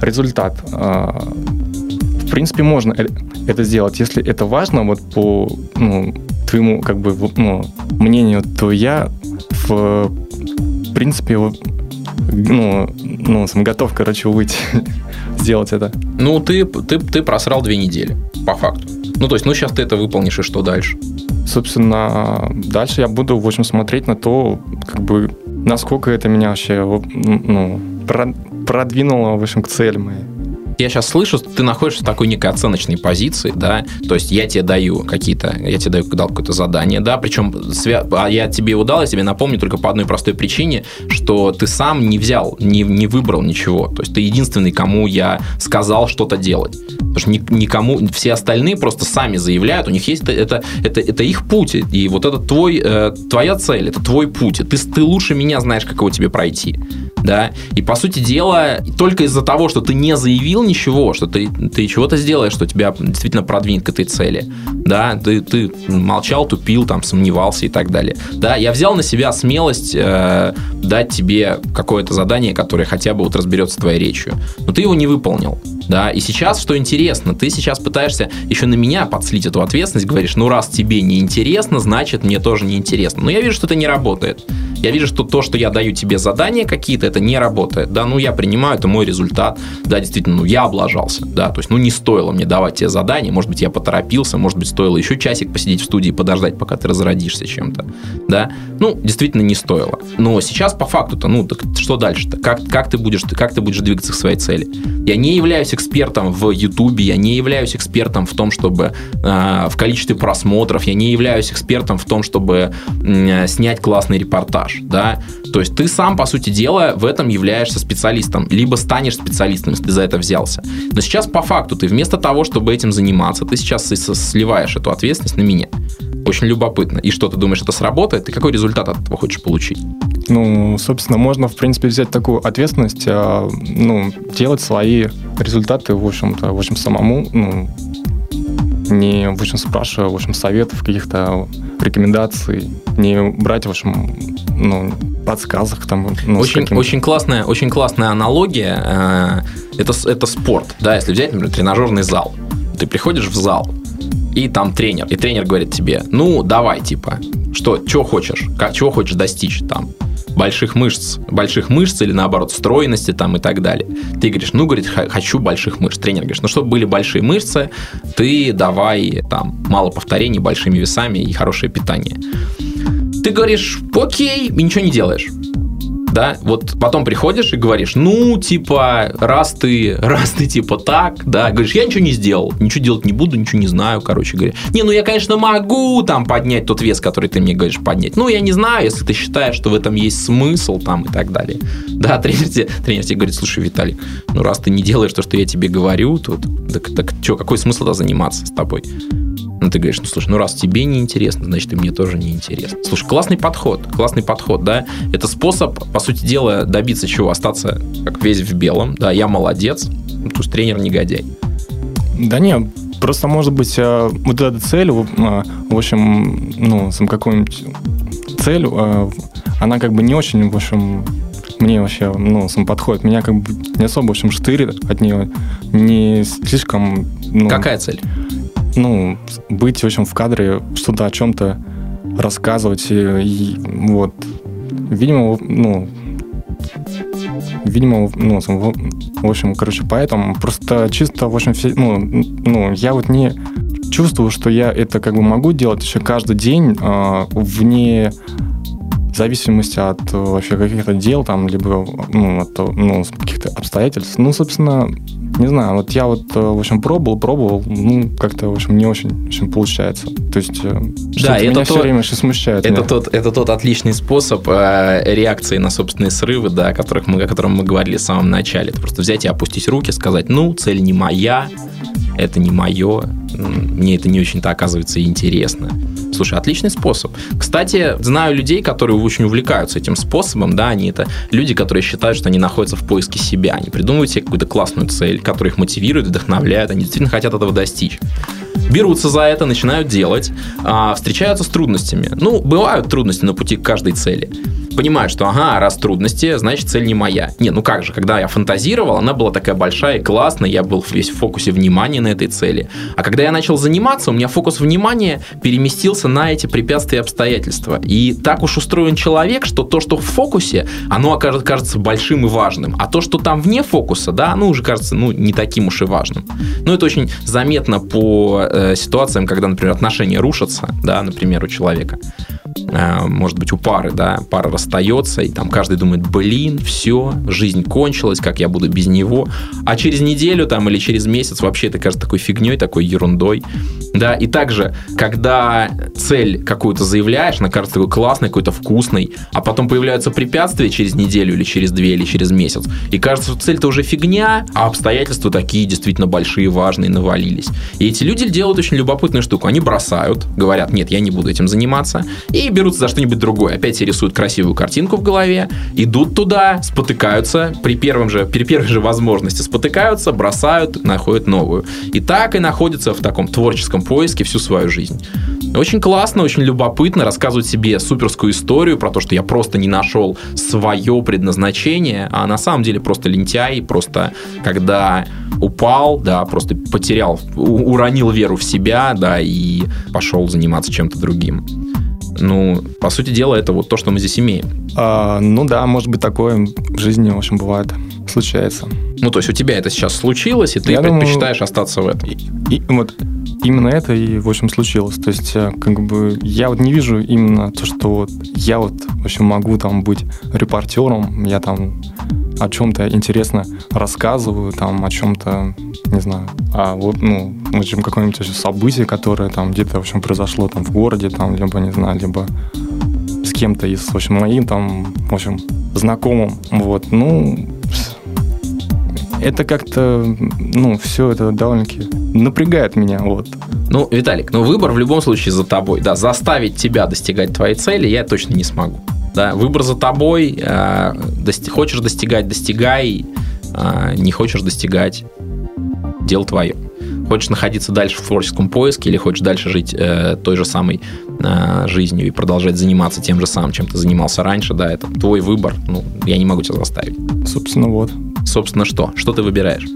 Speaker 6: результат. В принципе, можно это сделать. Если это важно, вот по ну, твоему, как бы, ну, мнению, то я в принципе ну, ну, сам готов, короче, выйти, сделать это.
Speaker 3: Ну, ты, ты, ты просрал две недели, по факту. Ну, то есть, ну, сейчас ты это выполнишь, и что дальше?
Speaker 6: Собственно, дальше я буду, в общем, смотреть на то, как бы, насколько это меня вообще, ну, продвинуло, в общем, к цели моей
Speaker 3: я сейчас слышу, ты находишься в такой некой оценочной позиции, да, то есть я тебе даю какие-то, я тебе даю дал какое-то задание, да, причем свя... а я тебе его дал, я тебе напомню только по одной простой причине, что ты сам не взял, не, не выбрал ничего, то есть ты единственный, кому я сказал что-то делать, потому что никому, все остальные просто сами заявляют, у них есть это, это, это, это их путь, и вот это твой, э, твоя цель, это твой путь, ты, ты лучше меня знаешь, как его тебе пройти, да, и по сути дела, только из-за того, что ты не заявил ничего, что ты, ты чего-то сделаешь, что тебя действительно продвинет к этой цели, да, ты, ты молчал, тупил, там, сомневался и так далее. Да, я взял на себя смелость э, дать тебе какое-то задание, которое хотя бы вот разберется с твоей речью, но ты его не выполнил, да, и сейчас, что интересно, ты сейчас пытаешься еще на меня подслить эту ответственность, говоришь, ну раз тебе не интересно, значит мне тоже не интересно. Но я вижу, что это не работает. Я вижу, что то, что я даю тебе задания какие-то, это не работает. Да, ну я принимаю, это мой результат. Да, действительно, ну я облажался. Да, то есть, ну не стоило мне давать тебе задания. Может быть, я поторопился, может быть, стоило еще часик посидеть в студии, подождать, пока ты разродишься чем-то. Да, ну действительно не стоило. Но сейчас по факту-то, ну так что дальше-то? Как, как, ты будешь, как ты будешь двигаться к своей цели? Я не являюсь экспертом в Ютубе, я не являюсь экспертом в том, чтобы э, в количестве просмотров, я не являюсь экспертом в том, чтобы э, снять классный репортаж, да. То есть ты сам, по сути дела, в этом являешься специалистом, либо станешь специалистом, если ты за это взялся. Но сейчас по факту ты вместо того, чтобы этим заниматься, ты сейчас сливаешь эту ответственность на меня. Очень любопытно. И что, ты думаешь, это сработает? Ты какой результат от этого хочешь получить?
Speaker 6: Ну, собственно, можно, в принципе, взять такую ответственность, а, ну, делать свои результаты, в общем-то, в общем, самому, ну, не, в общем, спрашивая, в общем, советов, каких-то рекомендаций, не брать, в общем, ну, подсказок там.
Speaker 3: Ну, очень, очень классная, очень классная аналогия. Э, это, это спорт, да, если взять, например, тренажерный зал. Ты приходишь в зал, и там тренер, и тренер говорит тебе, ну, давай, типа, что, что хочешь, как, чего хочешь достичь там, больших мышц, больших мышц или наоборот стройности там и так далее. Ты говоришь, ну, говорит, хочу больших мышц. Тренер говорит, ну, чтобы были большие мышцы, ты давай там мало повторений, большими весами и хорошее питание. Ты говоришь, окей, и ничего не делаешь да, вот потом приходишь и говоришь, ну, типа, раз ты, раз ты, типа, так, да, говоришь, я ничего не сделал, ничего делать не буду, ничего не знаю, короче говоря. Не, ну, я, конечно, могу там поднять тот вес, который ты мне говоришь поднять. Ну, я не знаю, если ты считаешь, что в этом есть смысл там и так далее. Да, тренер тебе, тренер тебе говорит, слушай, Виталий, ну, раз ты не делаешь то, что я тебе говорю, тут, так, так что, какой смысл тогда заниматься с тобой? Ну, ты говоришь, ну, слушай, ну, раз тебе не интересно, значит, и мне тоже не интересно. Слушай, классный подход, классный подход, да. Это способ, по сути дела, добиться чего? Остаться как весь в белом, да, я молодец, ну, то есть тренер негодяй.
Speaker 6: Да не, просто, может быть, э, вот эта цель, э, в общем, ну, сам какую-нибудь цель, э, она как бы не очень, в общем, мне вообще, ну, сам подходит. Меня как бы не особо, в общем, штырит от нее. Не слишком... Ну,
Speaker 3: Какая цель?
Speaker 6: Ну, быть, в общем, в кадре, что-то о чем-то рассказывать. И, и вот, видимо, ну, видимо, ну, в общем, короче, поэтому просто чисто, в общем, все, ну, ну, я вот не чувствую, что я это как бы могу делать еще каждый день э, вне зависимости от вообще каких-то дел там, либо ну, от ну, каких-то обстоятельств. Ну, собственно, не знаю, вот я вот, э, в общем, пробовал, пробовал, ну, как-то, в общем, не очень, очень получается. То есть, э, да, это меня то, все время еще смущает.
Speaker 3: Это тот, это тот отличный способ э, реакции на собственные срывы, да, о, которых мы, о котором мы говорили в самом начале. Это просто взять и опустить руки, сказать, ну, цель не моя, это не мое, мне это не очень-то оказывается интересно. Слушай, отличный способ. Кстати, знаю людей, которые очень увлекаются этим способом, да, они это люди, которые считают, что они находятся в поиске себя, они придумывают себе какую-то классную цель, которая их мотивирует, вдохновляет, они действительно хотят этого достичь берутся за это, начинают делать, а, встречаются с трудностями. Ну, бывают трудности на пути к каждой цели понимаю, что ага, раз трудности, значит цель не моя. Не, ну как же, когда я фантазировал, она была такая большая и классная, я был весь в фокусе внимания на этой цели. А когда я начал заниматься, у меня фокус внимания переместился на эти препятствия и обстоятельства. И так уж устроен человек, что то, что в фокусе, оно окажется, кажется большим и важным. А то, что там вне фокуса, да, оно уже кажется, ну, не таким уж и важным. Ну, это очень заметно по э, ситуациям, когда, например, отношения рушатся, да, например, у человека. Э, может быть, у пары, да, пара расстается, и там каждый думает, блин, все, жизнь кончилась, как я буду без него. А через неделю там или через месяц вообще это кажется такой фигней, такой ерундой. Да, и также, когда цель какую-то заявляешь, она кажется такой классной, какой-то вкусной, а потом появляются препятствия через неделю или через две или через месяц, и кажется, что цель-то уже фигня, а обстоятельства такие действительно большие, важные, навалились. И эти люди делают очень любопытную штуку. Они бросают, говорят, нет, я не буду этим заниматься, и берутся за что-нибудь другое. Опять себе рисуют красивую картинку в голове, идут туда, спотыкаются, при, первом же, при первой же возможности спотыкаются, бросают, находят новую. И так и находятся в таком творческом поиске всю свою жизнь. Очень классно, очень любопытно рассказывать себе суперскую историю про то, что я просто не нашел свое предназначение, а на самом деле просто лентяй, просто когда упал, да, просто потерял, уронил веру в себя, да, и пошел заниматься чем-то другим. Ну, по сути дела, это вот то, что мы здесь имеем.
Speaker 6: А, ну да, может быть, такое в жизни, в общем, бывает, случается.
Speaker 3: Ну, то есть у тебя это сейчас случилось, и ты Я предпочитаешь думаю, остаться в этом.
Speaker 6: И, и, вот именно это и, в общем, случилось. То есть, э, как бы, я вот не вижу именно то, что вот я вот, в общем, могу там быть репортером, я там о чем-то интересно рассказываю, там, о чем-то, не знаю, а вот, ну, в общем, какое-нибудь событие, которое там где-то, в общем, произошло там в городе, там, либо, не знаю, либо с кем-то из, в общем, моим там, в общем, знакомым, вот, ну, это как-то, ну, все это довольно-таки напрягает меня, вот.
Speaker 3: Ну, Виталик, ну выбор в любом случае за тобой, да, заставить тебя достигать твоей цели я точно не смогу. Да, выбор за тобой, э, дости- хочешь достигать, достигай, э, не хочешь достигать, дело твое. Хочешь находиться дальше в творческом поиске или хочешь дальше жить э, той же самой э, жизнью и продолжать заниматься тем же самым, чем ты занимался раньше, да, это твой выбор. Ну, я не могу тебя заставить.
Speaker 6: Собственно, вот.
Speaker 3: Собственно, что? Что ты выбираешь?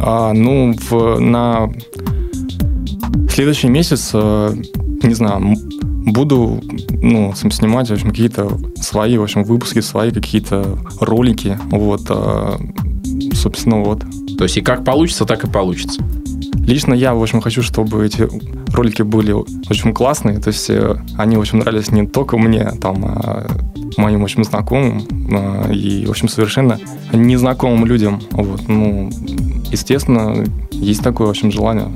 Speaker 6: А, ну, в, на следующий месяц, э, не знаю, буду, ну, сам снимать, в общем, какие-то свои, в общем, выпуски, свои какие-то ролики, вот, а, собственно, вот.
Speaker 3: То есть и как получится, так и получится.
Speaker 6: Лично я, в общем, хочу, чтобы эти ролики были очень классные, то есть э, они, в общем, нравились не только мне, там, а моим, в общем, знакомым а, и, в общем, совершенно незнакомым людям. Вот, ну, естественно, есть такое, в общем, желание.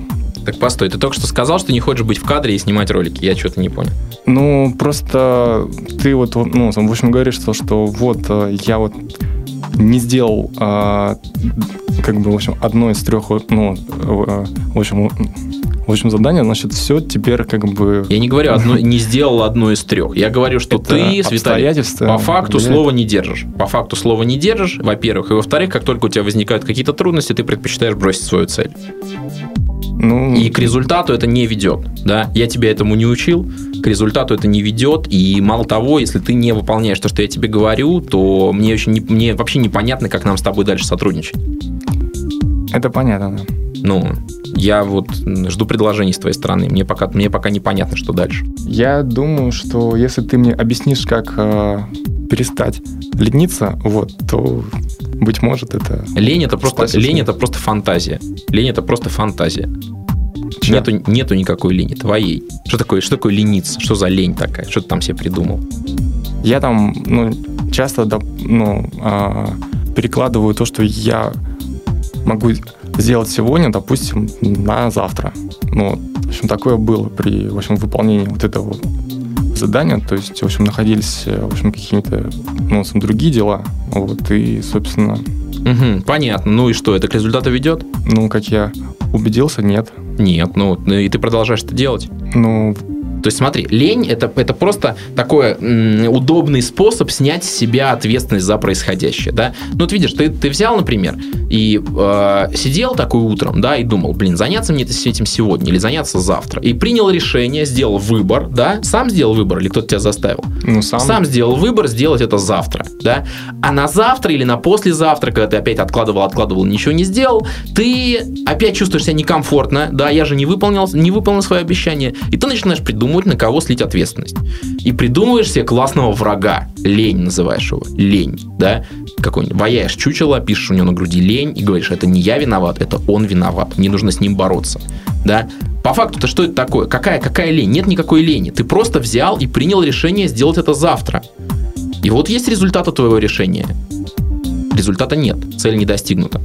Speaker 3: Так постой, ты только что сказал, что не хочешь быть в кадре и снимать ролики. Я что-то не понял.
Speaker 6: Ну, просто ты вот, ну, в общем, говоришь, что, что вот э, я вот не сделал, а, как бы, в общем, одно из трех, ну, э, в общем, в общем, задание, значит, все теперь как бы...
Speaker 3: Я не говорю, одно, не сделал одно из трех. Я говорю, что
Speaker 6: Это
Speaker 3: ты, Виталий,
Speaker 6: обстоятельства
Speaker 3: по факту
Speaker 6: влияют.
Speaker 3: слова не держишь. По факту слова не держишь, во-первых. И во-вторых, как только у тебя возникают какие-то трудности, ты предпочитаешь бросить свою цель.
Speaker 6: Ну,
Speaker 3: И к результату это не ведет. Да? Я тебя этому не учил, к результату это не ведет. И мало того, если ты не выполняешь то, что я тебе говорю, то мне, очень не- мне вообще непонятно, как нам с тобой дальше сотрудничать.
Speaker 6: это понятно, да.
Speaker 3: Ну, я вот жду предложений с твоей стороны. Мне пока, мне пока непонятно, что дальше.
Speaker 6: Я думаю, что если ты мне объяснишь, как э, перестать лениться, вот, то, быть может, это...
Speaker 3: Лень это просто, лень это просто фантазия. Лень это просто фантазия.
Speaker 6: Чья?
Speaker 3: Нету, нету никакой лени, твоей. Что такое, что такое лениться? Что за лень такая? Что ты там себе придумал?
Speaker 6: Я там, ну, часто, ну, а, перекладываю то, что я могу сделать сегодня, допустим, на завтра. Ну, в общем, такое было при, в общем, выполнении вот этого задания. То есть, в общем, находились, э, в общем, какие-то, ну, другие дела. Вот, и, собственно,
Speaker 3: Мгм, понятно. Ну и что, это к результату ведет?
Speaker 6: ну, как я убедился, нет.
Speaker 3: Нет. Ну, и ты продолжаешь это делать.
Speaker 6: Ну,
Speaker 3: То есть смотри, лень это, это просто такой м, удобный способ снять с себя ответственность за происходящее, да. Ну вот видишь, ты, ты взял, например, и э, сидел такой утром, да, и думал, блин, заняться мне этим сегодня или заняться завтра. И принял решение, сделал выбор, да, сам сделал выбор или кто-то тебя заставил?
Speaker 6: ну сам,
Speaker 3: Сам сделал выбор сделать это завтра, да. А на завтра или на послезавтра, когда ты опять откладывал, откладывал, ничего не сделал, ты опять чувствуешь себя некомфортно, да, я же не выполнил, не выполнил свое обещание, и ты начинаешь придумывать, на кого слить ответственность. И придумываешь себе классного врага, лень называешь его, лень, да, какой-нибудь, ваяешь чучело, пишешь у него на груди лень и говоришь, это не я виноват, это он виноват, мне нужно с ним бороться, да. По факту-то что это такое? Какая, какая лень? Нет никакой лени. Ты просто взял и принял решение сделать это завтра. И вот есть результаты твоего решения. Результата нет, цель не достигнута.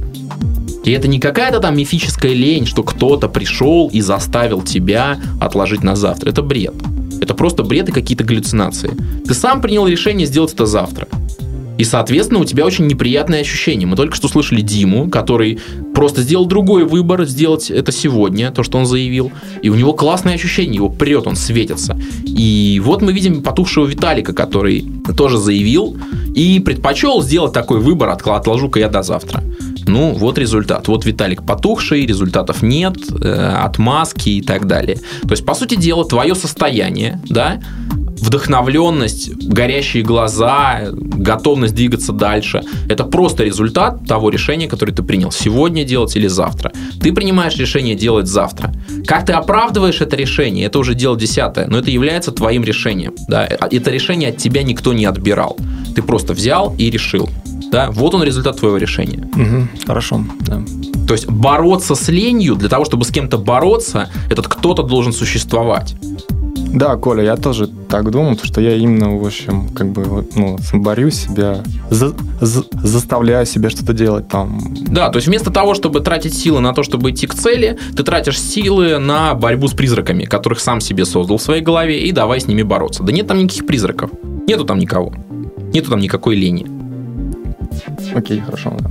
Speaker 3: И это не какая-то там мифическая лень, что кто-то пришел и заставил тебя отложить на завтра. Это бред. Это просто бред и какие-то галлюцинации. Ты сам принял решение сделать это завтра. И, соответственно, у тебя очень неприятные ощущения. Мы только что слышали Диму, который просто сделал другой выбор, сделать это сегодня, то, что он заявил. И у него классные ощущения, его прет, он светится. И вот мы видим потухшего Виталика, который тоже заявил и предпочел сделать такой выбор, «Откла- отложу-ка я до завтра. Ну, вот результат. Вот Виталик потухший, результатов нет, э, отмазки и так далее. То есть, по сути дела, твое состояние, да, вдохновленность, горящие глаза, готовность двигаться дальше. Это просто результат того решения, которое ты принял сегодня делать или завтра. Ты принимаешь решение делать завтра. Как ты оправдываешь это решение, это уже дело десятое, но это является твоим решением. Да? Это решение от тебя никто не отбирал. Ты просто взял и решил. Да? Вот он результат твоего решения.
Speaker 6: Мгм, хорошо, да.
Speaker 3: То есть бороться с ленью, для того, чтобы с кем-то бороться, этот кто-то должен существовать.
Speaker 6: Да, Коля, я тоже так думал, что я именно, в общем, как бы, вот, ну, борю себя, за- за- заставляю себя что-то делать там.
Speaker 3: Да, то есть вместо того, чтобы тратить силы на то, чтобы идти к цели, ты тратишь силы на борьбу с призраками, которых сам себе создал в своей голове, и давай с ними бороться. Да нет там никаких призраков. Нету там никого. Нету там никакой лени.
Speaker 6: Окей, хорошо, да.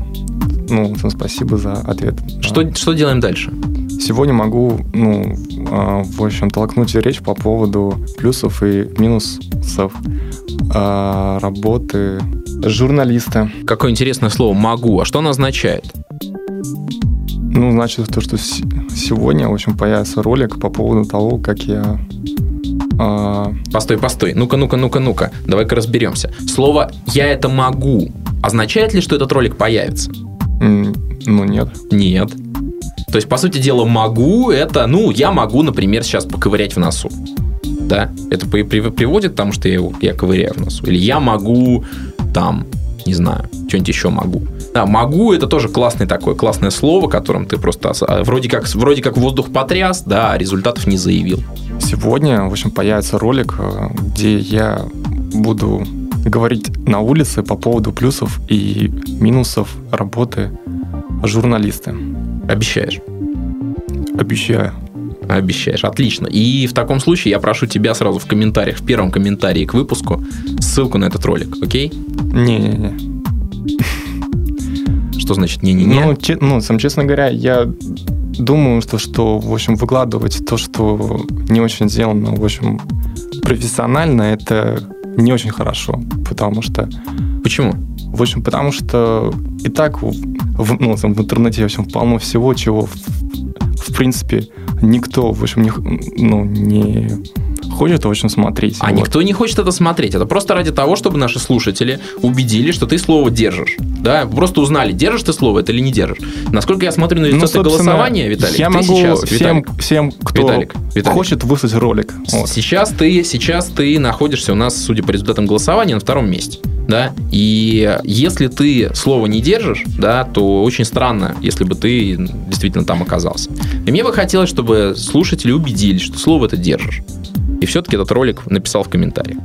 Speaker 6: Ну, спасибо за ответ.
Speaker 3: Что,
Speaker 6: А,
Speaker 3: что делаем дальше?
Speaker 6: Сегодня могу, ну, а, в общем, толкнуть речь по поводу плюсов и минусов а, работы журналиста.
Speaker 3: Какое интересное слово «могу». А что оно означает?
Speaker 6: Ну, значит, то, что сегодня, в общем, появится ролик по поводу того, как я... а,
Speaker 3: Постой, постой. Ну-ка, ну-ка, ну-ка, ну-ка. Давай-ка разберемся. Слово «я это могу» означает ли, что этот ролик появится?
Speaker 6: Ну, нет.
Speaker 3: Нет. То есть, по сути дела, могу это, ну, я могу, например, сейчас поковырять в носу. да, это при- при- приводит к тому, что я, его- я ковыряю в носу. Или я могу там, не знаю, что-нибудь еще могу. Да, могу это тоже классное такое, классное слово, которым ты просто ос- а, вроде как, вроде как воздух потряс, да, а результатов не заявил.
Speaker 6: Сегодня, в общем, появится ролик, э, где я буду говорить на улице по поводу плюсов и минусов работы журналиста.
Speaker 3: Обещаешь.
Speaker 6: Обещаю.
Speaker 3: Обещаешь. Отлично. И в таком случае я прошу тебя сразу в комментариях, в первом комментарии к выпуску, ссылку на этот ролик, окей?
Speaker 6: Не-не-не.
Speaker 3: Что значит не-не-не?
Speaker 6: Ну, че- ну, сам честно говоря, я думаю, что, что, в общем, выкладывать то, что не очень сделано, в общем, профессионально, это не очень хорошо, потому что,
Speaker 3: Почему?
Speaker 6: в общем, потому что и так в, ну, там, в интернете, в общем, полно всего, чего, в, в принципе, никто, в общем, не, ну, не хочет, общем, смотреть.
Speaker 3: А
Speaker 6: Вот.
Speaker 3: никто не хочет это смотреть. Это просто ради того, чтобы наши слушатели убедили, что ты слово держишь. Да, просто узнали, держишь ты слово это или не держишь. Насколько я смотрю на
Speaker 6: Ну,
Speaker 3: результаты
Speaker 6: собственно,
Speaker 3: голосования, Виталик,
Speaker 6: я
Speaker 3: ты
Speaker 6: могу
Speaker 3: сейчас,
Speaker 6: всем,
Speaker 3: Виталик,
Speaker 6: всем, кто
Speaker 3: Виталик, Виталик.
Speaker 6: хочет выслать ролик. Вот.
Speaker 3: Сейчас ты, сейчас ты находишься у нас, судя по результатам голосования, на втором месте. Да? И если ты слово не держишь, да, то очень странно, если бы ты действительно там оказался. И мне бы хотелось, чтобы слушатели убедились, что слово это держишь. И все-таки этот ролик написал в комментариях.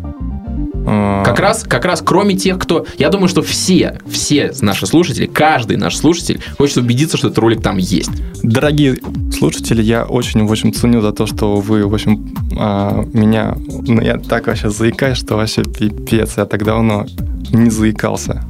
Speaker 6: А,
Speaker 3: Как раз, как раз кроме тех, кто... Я думаю, что все, все наши слушатели, каждый наш слушатель хочет убедиться, что этот ролик там есть.
Speaker 6: Дорогие слушатели, я очень, в общем, ценю за то, что вы, в общем, а, меня... Ну, я так вообще заикаюсь, что вообще пипец. Я так давно не заикался.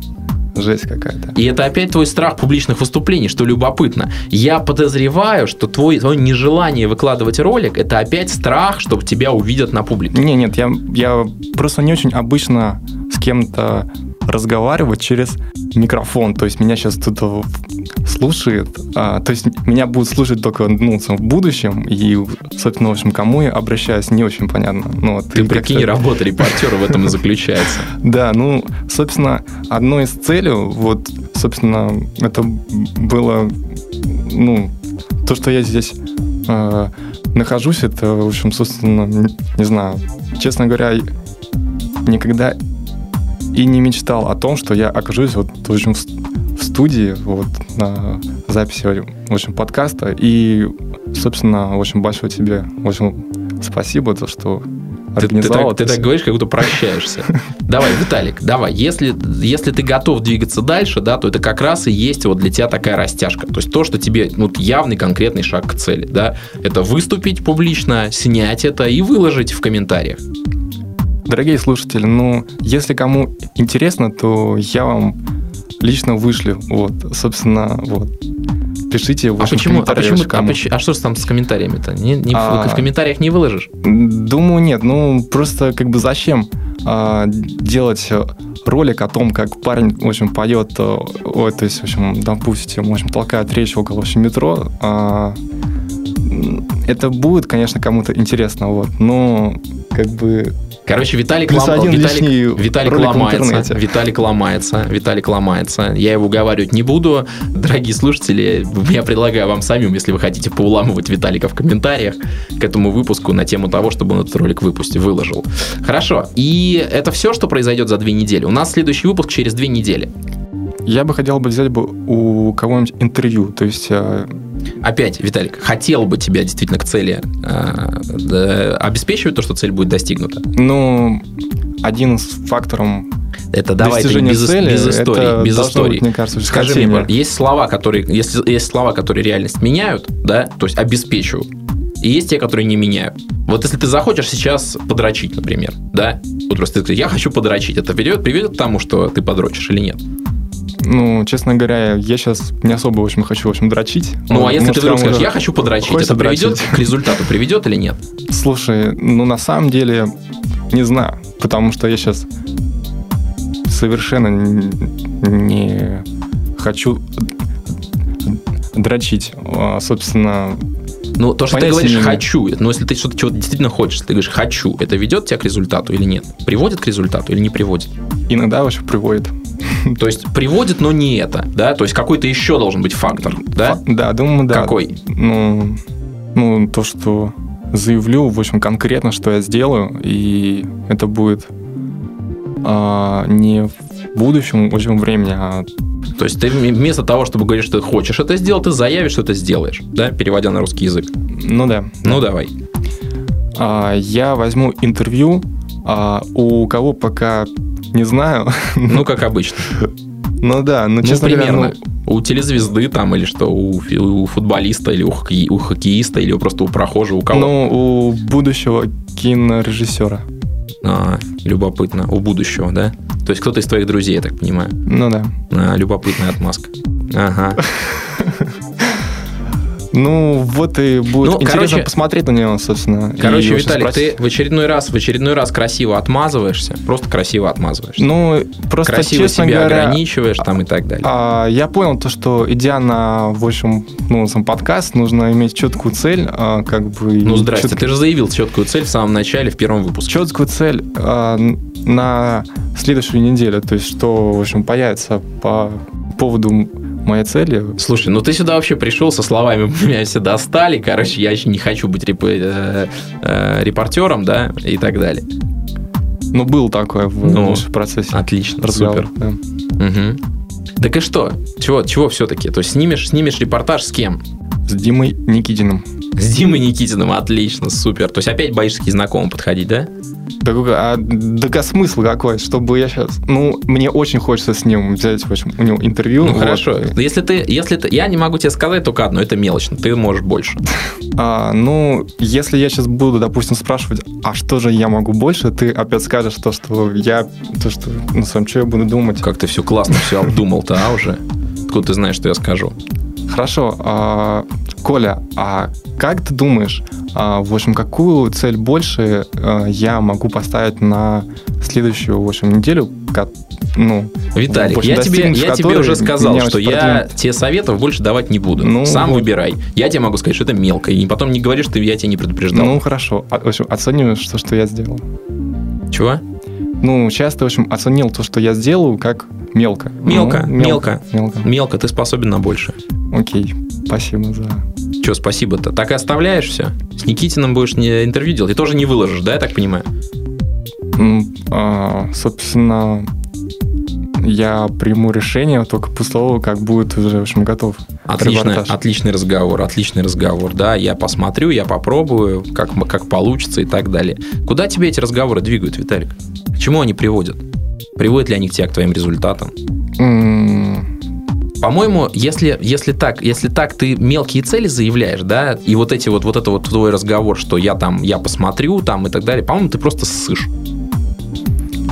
Speaker 6: Жесть какая-то.
Speaker 3: И это опять твой страх публичных выступлений, что любопытно. Я подозреваю, что твой, твое нежелание выкладывать ролик, это опять страх, чтобы тебя увидят на публике.
Speaker 6: Не, нет, я, я просто не очень обычно с кем-то разговаривать через микрофон. То есть меня сейчас кто-то слушает. а, то есть меня будут слушать только ну, в будущем. И, собственно, в общем, кому я обращаюсь, не очень понятно. Ну, вот,
Speaker 3: Ты
Speaker 6: и
Speaker 3: прикинь, работа репортера в этом и заключается.
Speaker 6: Да, ну, собственно, одной из целей, вот, собственно, это было, ну, то, что я здесь э, нахожусь, это, в общем, собственно, не, не знаю, честно говоря, никогда и не мечтал о том, что я окажусь вот, в общем, в, в студии, вот, на записи, в общем, подкаста, и, собственно, в общем, большое тебе, в общем, спасибо, то, что
Speaker 3: Ты, ты так, ты так говоришь, как будто прощаешься. Давай, Виталик, давай. Если, если ты готов двигаться дальше, да, то это как раз и есть вот для тебя такая растяжка. То есть то, что тебе ну, явный конкретный шаг к цели, да, это выступить публично, снять это и выложить в комментариях.
Speaker 6: Дорогие слушатели, ну, если кому интересно, то я вам лично вышлю. Вот, собственно, вот. Пишите в
Speaker 3: А почему? А, почему, а, поч- а что ж там с комментариями-то? Не, не в-
Speaker 6: А.
Speaker 3: в комментариях не выложишь?
Speaker 6: Думаю, нет. Ну, просто как бы зачем а, делать э, ролик о том, как парень, в общем, поет, э, ой, то есть, в общем, допустим, в общем, толкает речь около, в общем, метро. а, это будет, конечно, кому-то интересно, вот, но как бы
Speaker 3: Короче, Виталик,
Speaker 6: Плюс
Speaker 3: лом-
Speaker 6: один
Speaker 3: Виталик, Виталик ломается. Виталик ломается. Виталик ломается. Я его уговаривать не буду. Дорогие слушатели, я предлагаю вам самим, если вы хотите поуламывать Виталика в комментариях к этому выпуску на тему того, чтобы он этот ролик выпустил, выложил. Хорошо. И это все, что произойдет за две недели. У нас следующий выпуск через две недели.
Speaker 6: я бы хотел бы взять бы у кого-нибудь интервью, то есть э,
Speaker 3: Опять, Виталик, хотел бы тебя действительно к цели э, обеспечивать то, что цель будет достигнута.
Speaker 6: Ну, один из факторов
Speaker 3: Это давай
Speaker 6: достижения
Speaker 3: без,
Speaker 6: цели,
Speaker 3: без истории,
Speaker 6: это
Speaker 3: без истории.
Speaker 6: быть, мне кажется,
Speaker 3: Скажи мне, пожалуйста, есть слова, которые, если есть слова, которые реальность меняют, да, то есть обеспечивают, и есть те, которые не меняют. Вот если ты захочешь сейчас подрочить, например, да, вот просто ты я хочу подрочить, это приведет, приведет к тому, что ты подрочишь или нет?
Speaker 6: Ну, честно говоря, я сейчас не особо, в общем, хочу, в общем, дрочить.
Speaker 3: Ну, а если
Speaker 6: может,
Speaker 3: ты вдруг скажешь, я хочу подрочить, это приведет
Speaker 6: дрочить.
Speaker 3: к результату, приведет или нет?
Speaker 6: Слушай, ну, на самом деле, не знаю, потому что я сейчас совершенно не хочу дрочить. А, Собственно,
Speaker 3: Ну, то, что ты говоришь
Speaker 6: не.
Speaker 3: «хочу», но если ты что-то чего действительно хочешь, ты говоришь «хочу», это ведет тебя к результату или нет? Приводит к результату или не приводит?
Speaker 6: иногда, в общем, приводит.
Speaker 3: То есть приводит, но не это, да? То есть какой-то еще должен быть фактор, да?
Speaker 6: Фа- Да, думаю, да.
Speaker 3: Какой?
Speaker 6: Ну, ну, то, что заявлю, в общем, конкретно, что я сделаю, и это будет а, не в будущем, в общем, времени, а
Speaker 3: То есть ты вместо того, чтобы говорить, что ты хочешь это сделать, ты заявишь, что ты сделаешь, да, переводя на русский язык.
Speaker 6: ну да.
Speaker 3: Ну, давай.
Speaker 6: А, я возьму интервью а, у кого пока не знаю.
Speaker 3: Ну, как обычно.
Speaker 6: Ну да, ну
Speaker 3: Ну,
Speaker 6: честно говоря,
Speaker 3: примерно.
Speaker 6: ну,
Speaker 3: У телезвезды там, или что, у, у футболиста, или у, хоккей- у хоккеиста, или просто у прохожего, у кого?
Speaker 6: ну, у будущего кинорежиссера.
Speaker 3: А, любопытно. У будущего, да? То есть кто-то из твоих друзей, я так понимаю.
Speaker 6: Ну да.
Speaker 3: А, любопытная отмазка. Ага.
Speaker 6: Ну, вот и будет
Speaker 3: Ну,
Speaker 6: интересно
Speaker 3: короче-
Speaker 6: посмотреть на него, собственно.
Speaker 3: Короче, Виталик,
Speaker 6: спросить.
Speaker 3: ты в очередной раз, в очередной раз красиво отмазываешься. Просто красиво отмазываешься.
Speaker 6: Ну, просто,
Speaker 3: красиво
Speaker 6: честно
Speaker 3: себя
Speaker 6: говоря,
Speaker 3: ограничиваешь там и так далее.
Speaker 6: а, я понял то, что идя на, в общем, ну, сам подкаст, нужно иметь четкую цель, а, как бы...
Speaker 3: ну, здрасте,
Speaker 6: чёт-
Speaker 3: ты же заявил четкую цель в самом начале, в первом выпуске.
Speaker 6: четкую цель а, на следующую неделю, то есть что, в общем, появится по поводу м- моей цели.
Speaker 3: Слушай, ну ты сюда вообще пришел со словами «меня все достали», короче, я еще не хочу быть реп- э, э, репортером, да, и так далее.
Speaker 6: Ну, был такое в,
Speaker 3: Ну,
Speaker 6: в процессе
Speaker 3: Отлично,
Speaker 6: разговора.
Speaker 3: супер.
Speaker 6: да.
Speaker 3: Мгм. Так и что? Чего, чего все-таки? То есть снимешь, снимешь репортаж с кем?
Speaker 6: С Димой Никитиным.
Speaker 3: С Димой Никитиным, отлично, супер. То есть опять боишься к знакомым подходить, да?
Speaker 6: Какой- а, так а смысл какой? Чтобы я сейчас... Ну, мне очень хочется с ним взять, в общем, у него интервью.
Speaker 3: Ну
Speaker 6: вот.
Speaker 3: хорошо. Если ты, если ты, я не могу тебе сказать только одно, это мелочно, ты можешь больше.
Speaker 6: А, ну, если я сейчас буду, допустим, спрашивать, а что же я могу больше, ты опять скажешь то, что я... То, что... Ну, сам, что я буду думать?
Speaker 3: Как ты все классно все обдумал-то, а уже? Откуда ты знаешь, что я скажу?
Speaker 6: Хорошо. а, Коля, а как ты думаешь, а, в общем, какую цель больше а, я могу поставить на следующую, в общем, неделю? Ну,
Speaker 3: Виталик,
Speaker 6: общем,
Speaker 3: я тебе, я тебе уже сказал, что я тебе советов больше давать не буду.
Speaker 6: Ну,
Speaker 3: Сам
Speaker 6: вот.
Speaker 3: выбирай. Я тебе могу сказать, что это мелко. И потом не говоришь, что я тебя не предупреждал.
Speaker 6: Ну, хорошо. В общем, оцениваешь то, что я сделал.
Speaker 3: Чего?
Speaker 6: Ну, сейчас ты, в общем, оценил то, что я сделаю, как мелко.
Speaker 3: Мелко,
Speaker 6: Ну,
Speaker 3: мелко.
Speaker 6: Мелко.
Speaker 3: Мелко, ты способен на больше.
Speaker 6: Окей, спасибо за...
Speaker 3: Че, спасибо-то? Так и оставляешь все? С Никитиным будешь не интервью делать? И тоже не выложишь, да, я так понимаю?
Speaker 6: М, а, собственно, я приму решение только после того, как будет уже, в общем, готов
Speaker 3: Отличный,
Speaker 6: репортаж.
Speaker 3: отличный разговор, отличный разговор. Да, я посмотрю, я попробую, как, как получится и так далее. Куда тебе эти разговоры двигают, Виталик? К чему они приводят? Приводят ли они к тебя к твоим результатам? По-моему, если, если так, если так ты мелкие цели заявляешь, да, и вот эти вот, вот это вот твой разговор, что я там, я посмотрю там и так далее, по-моему, ты просто ссышь.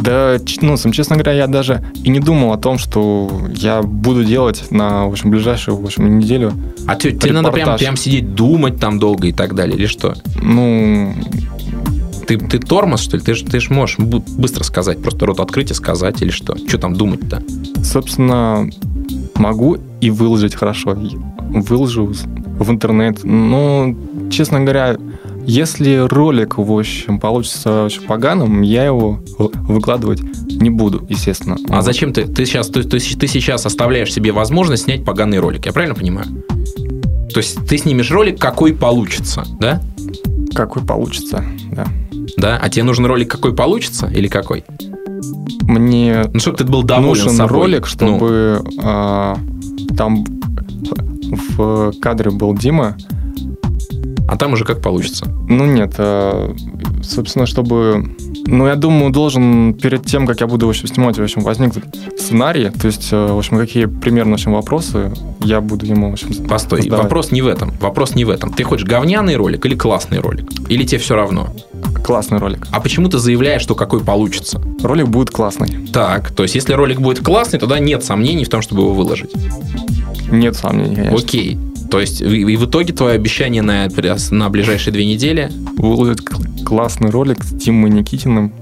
Speaker 6: Да, ну, сам, честно говоря, я даже и не думал о том, что я буду делать на, в общем, ближайшую, в общем, неделю.
Speaker 3: А ты, тебе надо прям, прям сидеть, думать там долго и так далее, или что?
Speaker 6: Ну,
Speaker 3: Ты, ты тормоз, что ли? Ты же ты ж можешь быстро сказать, просто рот открыть и сказать, или что? Что там думать-то?
Speaker 6: собственно, могу и выложить хорошо. Выложу в интернет. Но, честно говоря, если ролик, в общем, получится очень поганым, я его выкладывать не буду, естественно.
Speaker 3: А зачем ты? Ты сейчас, ты, ты, ты сейчас оставляешь себе возможность снять поганый ролик, я правильно понимаю? То есть ты снимешь ролик, какой получится, да?
Speaker 6: Какой получится, да.
Speaker 3: Да? А тебе нужен ролик, какой получится, или какой?
Speaker 6: Мне
Speaker 3: Ну, чтобы ты был доволен
Speaker 6: нужен
Speaker 3: собой.
Speaker 6: ролик,
Speaker 3: Ну,
Speaker 6: чтобы а, там в кадре был Дима.
Speaker 3: а там уже как получится.
Speaker 6: Ну нет, а, собственно, чтобы... Ну, я думаю, должен перед тем, как я буду в общем, снимать, в общем, возникнуть сценарий, то есть, э, в общем, какие примерно, в общем, вопросы я буду ему, в общем,
Speaker 3: Постой,
Speaker 6: задавать.
Speaker 3: вопрос не в этом. Вопрос не в этом. Ты хочешь говняный ролик или классный ролик? Или тебе все равно?
Speaker 6: Классный ролик.
Speaker 3: А почему ты заявляешь, что какой получится?
Speaker 6: Ролик будет классный.
Speaker 3: Так, то есть если ролик будет классный, тогда нет сомнений в том, чтобы его выложить.
Speaker 6: Нет сомнений, конечно.
Speaker 3: Окей. То есть и, и в итоге твое обещание на, на ближайшие две недели
Speaker 6: Выложить классный ролик с Тимой Никитиным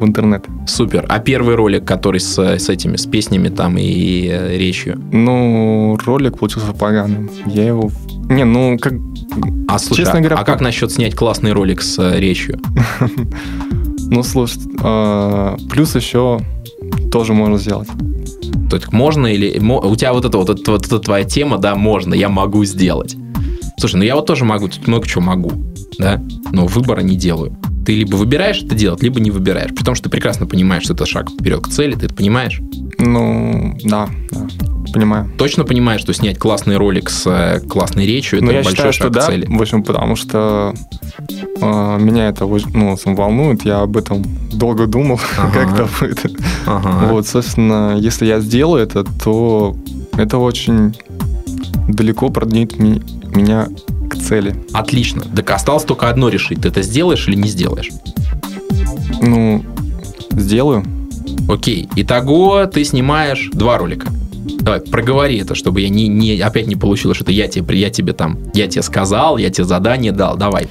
Speaker 6: в интернет.
Speaker 3: супер. А первый ролик, который с, с этими, с песнями там и э, речью?
Speaker 6: Ну, ролик получился поганым. Я его... Не, ну, как...
Speaker 3: А слушай,
Speaker 6: Честно
Speaker 3: а-
Speaker 6: говоря,
Speaker 3: а как насчет снять классный ролик с э, речью?
Speaker 6: Ну, слушай, а, плюс еще тоже можно сделать.
Speaker 3: Есть можно или... У тебя вот это вот, это вот эта твоя тема, да, можно, я могу сделать. Слушай, ну я вот тоже могу, тут много чего могу, да? но выбора не делаю. Ты либо выбираешь это делать, либо не выбираешь. При том, что ты прекрасно понимаешь, что это шаг вперед к цели, ты это понимаешь?
Speaker 6: Ну, да, да, понимаю.
Speaker 3: Точно понимаешь, что снять классный ролик с э, классной речью, это
Speaker 6: Ну, я
Speaker 3: большой
Speaker 6: считаю,
Speaker 3: шаг
Speaker 6: что
Speaker 3: к
Speaker 6: да,
Speaker 3: цели.
Speaker 6: в общем, потому что э, меня это ну, волнует, я об этом долго думал,
Speaker 3: Ага.
Speaker 6: как это будет.
Speaker 3: Ага.
Speaker 6: Вот, собственно, если я сделаю это, то это очень далеко продвинет меня к цели.
Speaker 3: Отлично. Так осталось только одно решить. Ты это сделаешь или не сделаешь?
Speaker 6: Ну, сделаю.
Speaker 3: Окей. Итого ты снимаешь два ролика. Давай, проговори это, чтобы я не, не, опять не получилось, что это я тебе, я тебе там, я тебе сказал, я тебе задание дал. Давай.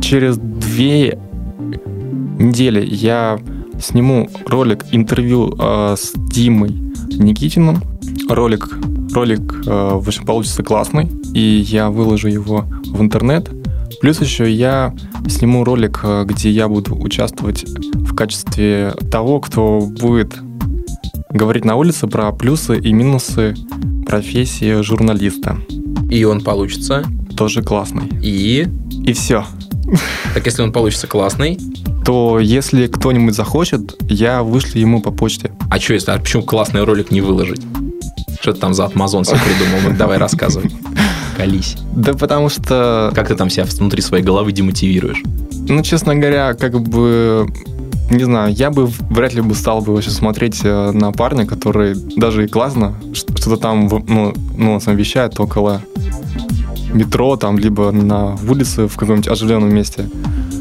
Speaker 6: Через две недели я сниму ролик интервью э, с Димой Никитиным. Ролик, ролик, э, в общем, получится классный, и я выложу его в интернет. Плюс еще я сниму ролик, э, где я буду участвовать в качестве того, кто будет говорить на улице про плюсы и минусы профессии журналиста.
Speaker 3: И он получится.
Speaker 6: Тоже классный.
Speaker 3: И...
Speaker 6: И все.
Speaker 3: Так если он получится классный,
Speaker 6: то если кто-нибудь захочет, я вышлю ему по почте.
Speaker 3: а что если, а почему классный ролик не выложить? Что ты там за Амазон себе придумал? Ну, давай рассказывай. Колись.
Speaker 6: Да потому что,
Speaker 3: Как ты там себя внутри своей головы демотивируешь?
Speaker 6: ну, честно говоря, как бы, не знаю, я бы вряд ли бы стал бы вообще смотреть э, на парня, который даже и классно что-то там, ну, ну, сам вещает около метро, там, либо на улице в каком-нибудь оживленном месте.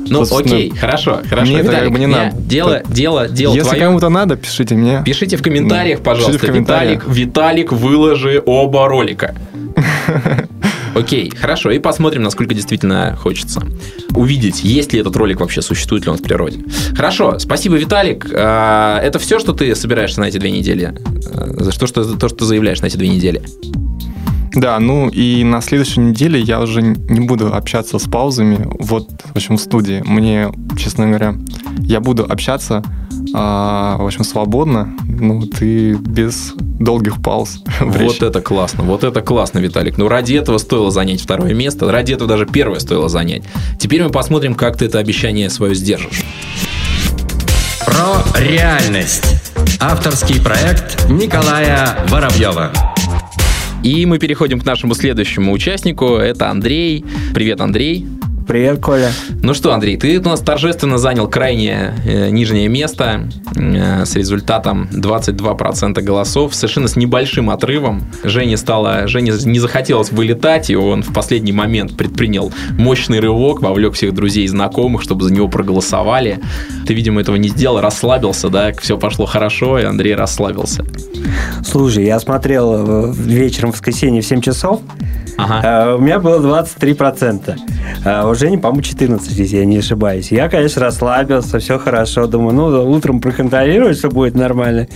Speaker 3: Ну, окей, хорошо, хорошо.
Speaker 6: мне это как
Speaker 3: Виталик,
Speaker 6: бы не надо.
Speaker 3: Дело, дело, дело
Speaker 6: Если
Speaker 3: твое.
Speaker 6: кому-то надо, пишите мне.
Speaker 3: Пишите в комментариях, пожалуйста.
Speaker 6: Пишите в комментариях.
Speaker 3: Виталик, Виталик, выложи оба ролика. Окей, хорошо, и посмотрим, насколько действительно хочется увидеть, есть ли этот ролик вообще, существует ли он в природе. Хорошо, спасибо, Виталик. А, Это все, что ты собираешься на эти две недели? А, За что, что, то, что ты заявляешь на эти две недели?
Speaker 6: Да, ну и на следующей неделе я уже не буду общаться с паузами, вот, в общем, в студии. Мне, честно говоря, я буду общаться, а, в общем, свободно, ну, вот и без долгих пауз.
Speaker 3: Вот это классно, вот это классно, Виталик. Ну, ради этого стоило занять второе место, ради этого даже первое стоило занять. Теперь мы посмотрим, как ты это обещание свое сдержишь.
Speaker 2: Про реальность. Авторский проект Николая Воробьева.
Speaker 3: И мы переходим к нашему следующему участнику. Это Андрей. Привет, Андрей.
Speaker 7: Привет, Коля.
Speaker 3: Ну что, Андрей, ты у нас торжественно занял крайнее э, нижнее место э, с результатом 22% голосов, совершенно с небольшим отрывом. Жене стало, Жене не захотелось вылетать, и он в последний момент предпринял мощный рывок, вовлек всех друзей и знакомых, чтобы за него проголосовали. Ты, видимо, этого не сделал, расслабился, да, все пошло хорошо, и Андрей расслабился.
Speaker 7: Слушай, я смотрел э, вечером в воскресенье в 7 часов,
Speaker 3: Ага.
Speaker 7: а у меня было 23%. А у Жени, по-моему, 14, если я не ошибаюсь. Я, конечно, расслабился, все хорошо. Думаю, ну, утром проконтролирую, все будет нормально.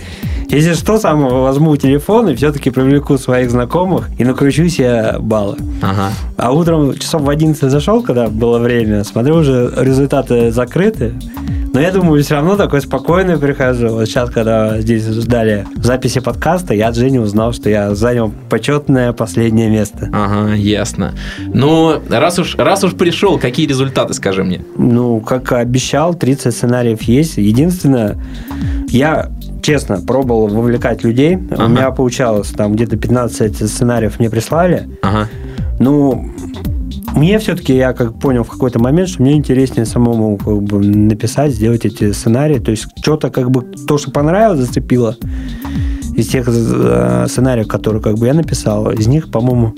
Speaker 7: Если что, сам возьму телефон и все-таки привлеку своих знакомых и накручу себе баллы.
Speaker 3: Ага.
Speaker 7: А утром часов в 11 зашел, когда было время, смотрю, уже результаты закрыты. Но я думаю, все равно такой спокойный прихожу. Вот сейчас, когда здесь ждали записи подкаста, я от Жени узнал, что я занял почетное последнее место.
Speaker 3: Ага, ясно. Ну, раз уж, раз уж пришел, какие результаты, скажи мне?
Speaker 7: Ну, как обещал, 30 сценариев есть. Единственное, я честно пробовал вовлекать людей.
Speaker 3: Ага.
Speaker 7: У меня получалось, там где-то 15 сценариев мне прислали.
Speaker 3: Ага.
Speaker 7: Ну, мне все-таки, я как понял в какой-то момент, что мне интереснее самому как бы написать, сделать эти сценарии. То есть что-то как бы, то, что понравилось, зацепило из тех э, сценариев, которые как бы я написал, из них, по-моему,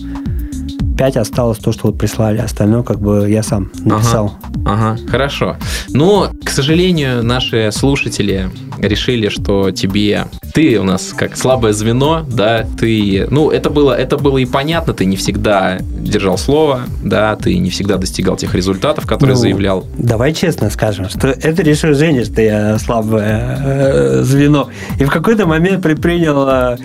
Speaker 7: 5 осталось то, что вот прислали. Остальное как бы я сам написал.
Speaker 3: Ага, хорошо. Но, к сожалению, наши слушатели решили, что тебе ты у нас как слабое звено, да, ты, ну, это было, это было и понятно, ты не всегда держал слово, да, ты не всегда достигал тех результатов, которые
Speaker 7: Ну,
Speaker 3: заявлял.
Speaker 7: Давай честно скажем, что это решил Женя, что я слабое э, звено. И в какой-то момент предпринял э,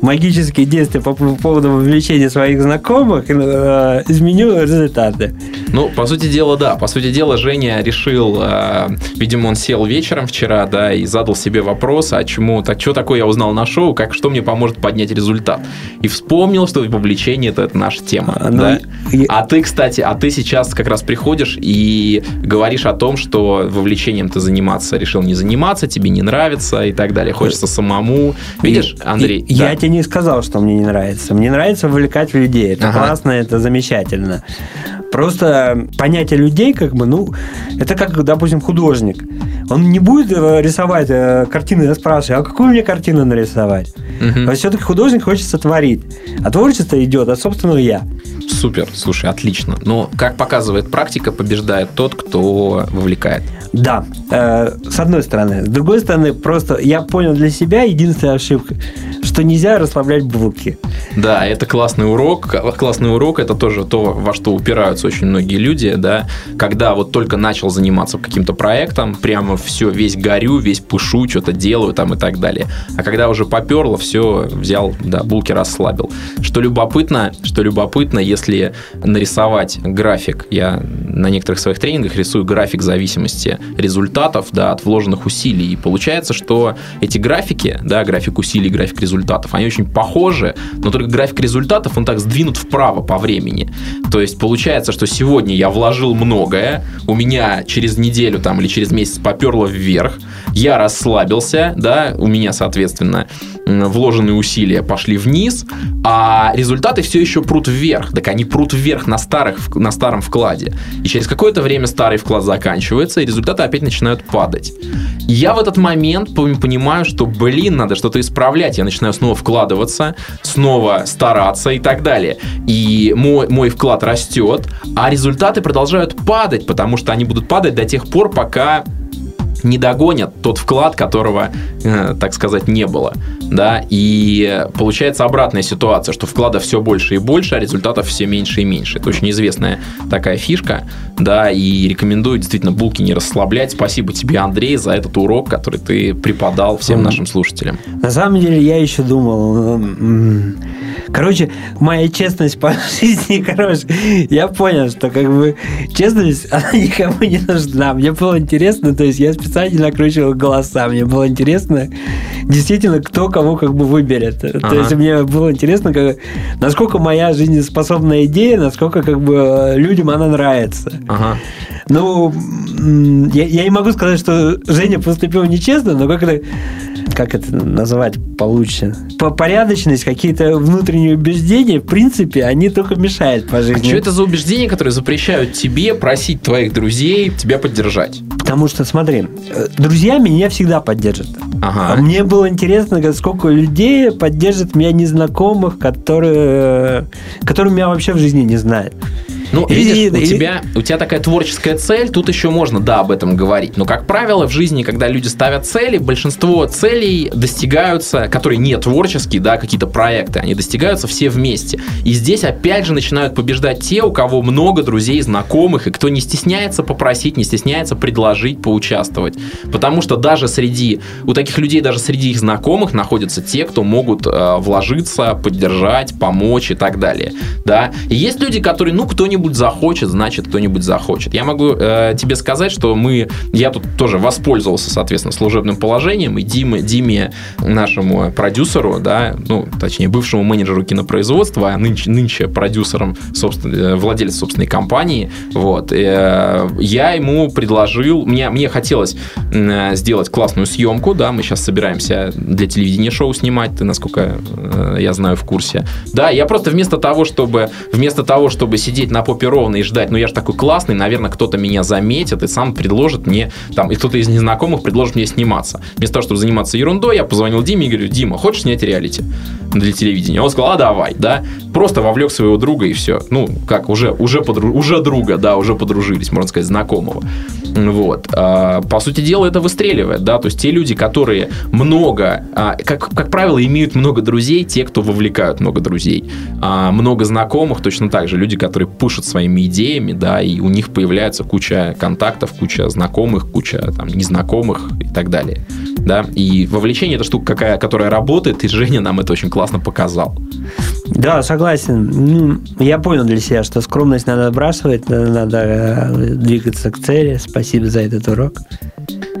Speaker 7: магические действия по поводу вовлечения своих знакомых, и, э, изменю результаты.
Speaker 3: Ну, по сути дела, да. По сути дела, Женя решил, э, видимо, он сел вечером вчера, да, и задал себе вопрос, а чему, так что такое я узнал на шоу, как что мне поможет поднять результат. И вспомнил, что вовлечение это, это наша тема.
Speaker 7: А, ну,
Speaker 3: да?
Speaker 7: и-
Speaker 3: А ты, кстати, а ты сейчас как раз приходишь и говоришь о том, что вовлечением ты заниматься решил не заниматься, тебе не нравится и так далее. Хочется самому. Видишь, Андрей?
Speaker 7: и-
Speaker 3: да.
Speaker 7: Я тебе не сказал, что мне не нравится. Мне нравится вовлекать людей. Это
Speaker 3: Ага.
Speaker 7: классно, это замечательно. Просто понятие людей, как бы, ну, это как, допустим, художник. Он не будет э, рисовать э, картины, я спрашиваю, а какую мне картину нарисовать?
Speaker 3: Мгм.
Speaker 7: А все-таки художник хочется творить. А творчество идет от собственного я.
Speaker 3: Супер, слушай, отлично. Но, как показывает практика, побеждает тот, кто вовлекает.
Speaker 7: Да, э, с одной стороны. С другой стороны, просто я понял для себя единственная ошибка, что нельзя расслаблять булки.
Speaker 3: Да, это классный урок. Классный урок – это тоже то, во что упираются очень многие люди, да. Когда вот только начал заниматься каким-то проектом, прямо все, весь горю, весь пушу, что-то делаю там и так далее. А когда уже поперло, все, взял, да, булки расслабил. Что любопытно, что любопытно, если нарисовать график, я на некоторых своих тренингах рисую график зависимости результатов, да, от вложенных усилий. И получается, что эти графики, да, график усилий, график результатов, они очень похожи, но только график результатов, он так сдвинут вправо по времени. То есть получается, что сегодня я вложил многое, у меня через неделю там или через месяц поперло вверх, я расслабился, да, у меня, соответственно, вложенные усилия пошли вниз, а результаты все еще прут вверх. Так они прут вверх на, старых, на старом вкладе. И через какое-то время старый вклад заканчивается, и результаты опять начинают падать. Я в этот момент понимаю, что, блин, надо что-то исправлять. Я начинаю снова вкладываться, снова стараться и так далее. И мой, мой вклад растет, а результаты продолжают падать, потому что они будут падать до тех пор, пока не догонят тот вклад, которого, э, так сказать, не было. Да? И получается обратная ситуация, что вкладов все больше и больше, а результатов все меньше и меньше. Это очень известная такая фишка. Да, и рекомендую действительно булки не расслаблять. Спасибо тебе, Андрей, за этот урок, который ты преподал всем нашим слушателям.
Speaker 7: На самом деле я еще думал, м, короче, моя честность по жизни, короче, я понял, что как бы честность, она никому не нужна. Мне было интересно, то есть я специально накручивал голоса, мне было интересно действительно, кто кого как бы выберет. То
Speaker 3: Ага.
Speaker 7: есть мне было интересно, как, насколько моя жизнеспособная идея, насколько как бы э, людям она нравится.
Speaker 3: Ага.
Speaker 7: Ну, я, я не могу сказать, что Женя поступил нечестно, но как это, как это назвать получше? По порядочность, какие-то внутренние убеждения, в принципе, они только мешают по
Speaker 3: А
Speaker 7: жизни.
Speaker 3: что это за убеждения, которые запрещают тебе просить твоих друзей тебя поддержать?
Speaker 7: Потому что, смотри, друзья меня всегда поддержат. А
Speaker 3: Ага.
Speaker 7: мне было интересно, сколько людей поддержит меня незнакомых, которые, которые меня вообще в жизни не знают.
Speaker 3: Ну,
Speaker 7: И-
Speaker 3: видишь, у
Speaker 7: и-
Speaker 3: тебя, у тебя такая творческая цель, тут еще можно, да, об этом говорить. Но, как правило, в жизни, когда люди ставят цели, большинство целей достигаются, которые не творческие, да, какие-то проекты, они достигаются все вместе. И здесь, опять же, начинают побеждать те, у кого много друзей, знакомых, и кто не стесняется попросить, не стесняется предложить, поучаствовать. Потому что даже среди, у таких людей, даже среди их знакомых находятся те, кто могут э, вложиться, поддержать, помочь и так далее. Да? И есть люди, которые, ну, кто-нибудь захочет, значит, кто-нибудь захочет. Я могу э, тебе сказать, что мы, я тут тоже воспользовался, соответственно, служебным положением, и Диме, Диме нашему продюсеру, да, ну, точнее, бывшему менеджеру кинопроизводства, а нынче, нынче продюсером, собственно, э, владелец собственной компании, вот, э, я ему предложил, мне, мне хотелось м, сделать классную съемку, да, мы сейчас собираемся для телевидения шоу снимать, ты, насколько э, я знаю, в курсе. Да, я просто вместо того, чтобы вместо того, чтобы сидеть на попе и ждать, ну я же такой классный, наверное, кто-то меня заметит и сам предложит мне, там, и кто-то из незнакомых предложит мне сниматься. Вместо того, чтобы заниматься ерундой, я позвонил Диме и говорю, Дима, хочешь снять реалити для телевидения? Он сказал, а давай, да. Просто вовлек своего друга и все. Ну, как, уже, уже, подру- уже друга, да, уже подружились, можно сказать, знакомого. Вот. А, По сути дела, это выстреливает, да, то есть те люди, которые много, а, как, как правило, имеют много друзей, те, кто вовлекают много друзей. А, Много знакомых, точно так же, люди, которые пушат своими идеями, да, и у них появляется куча контактов, куча знакомых, куча там незнакомых и так далее. да, и вовлечение это штука, какая, которая работает, и Женя нам это очень классно показал.
Speaker 7: Да, согласен. Я понял для себя, что скромность надо отбрасывать, надо э, двигаться к цели. Спасибо за этот урок.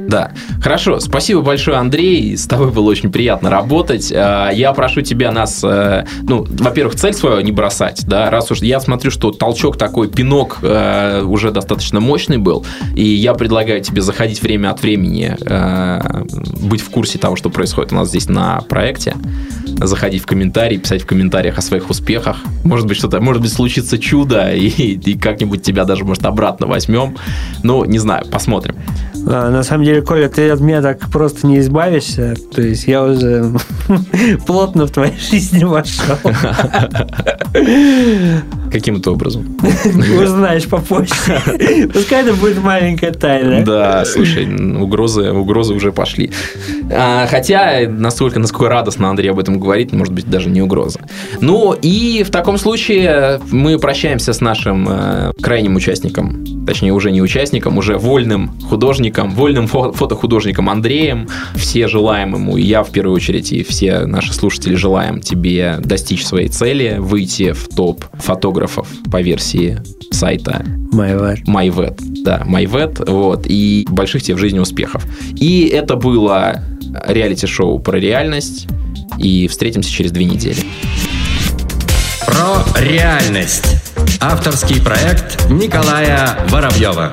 Speaker 3: Да. Хорошо. Спасибо большое, Андрей. С тобой было очень приятно работать. А, я прошу тебя нас, э, ну, во-первых, цель свою не бросать, да, раз уж я смотрю, что толчок такой, пинок э, уже достаточно мощный был, и я предлагаю тебе заходить время от времени, э, быть в курсе того, что происходит у нас здесь на проекте, заходить в комментарии, писать в комментариях о своих успехах. Может быть, что-то, может быть, случится чудо, и, и как-нибудь тебя даже, может, обратно возьмем. Ну, не знаю, посмотрим.
Speaker 7: А, на самом деле, Коля, ты от меня так просто не избавишься. То есть я уже плотно в твоей жизни вошел.
Speaker 3: Каким-то образом.
Speaker 7: Узнаешь попозже. Пускай это будет маленькая тайна.
Speaker 3: Да, слушай, угрозы, угрозы уже пошли. А, хотя, настолько, насколько радостно Андрей об этом говорит, может быть, даже не угроза. Ну, и в таком случае мы прощаемся с нашим э, крайним участником, точнее, уже не участником, уже вольным художником, вольным фо- фотохудожником Андреем. Все желаем ему, и я в первую очередь, и все наши слушатели желаем тебе достичь своей цели, выйти в топ фотографов по версии сайта
Speaker 7: MyVet.
Speaker 3: MyVet. Да, MyVet. Вот. И больших тебе в жизни успехов. И это было реалити-шоу про реальность. И встретимся через две недели.
Speaker 2: Про реальность. Авторский проект Николая Воробьева.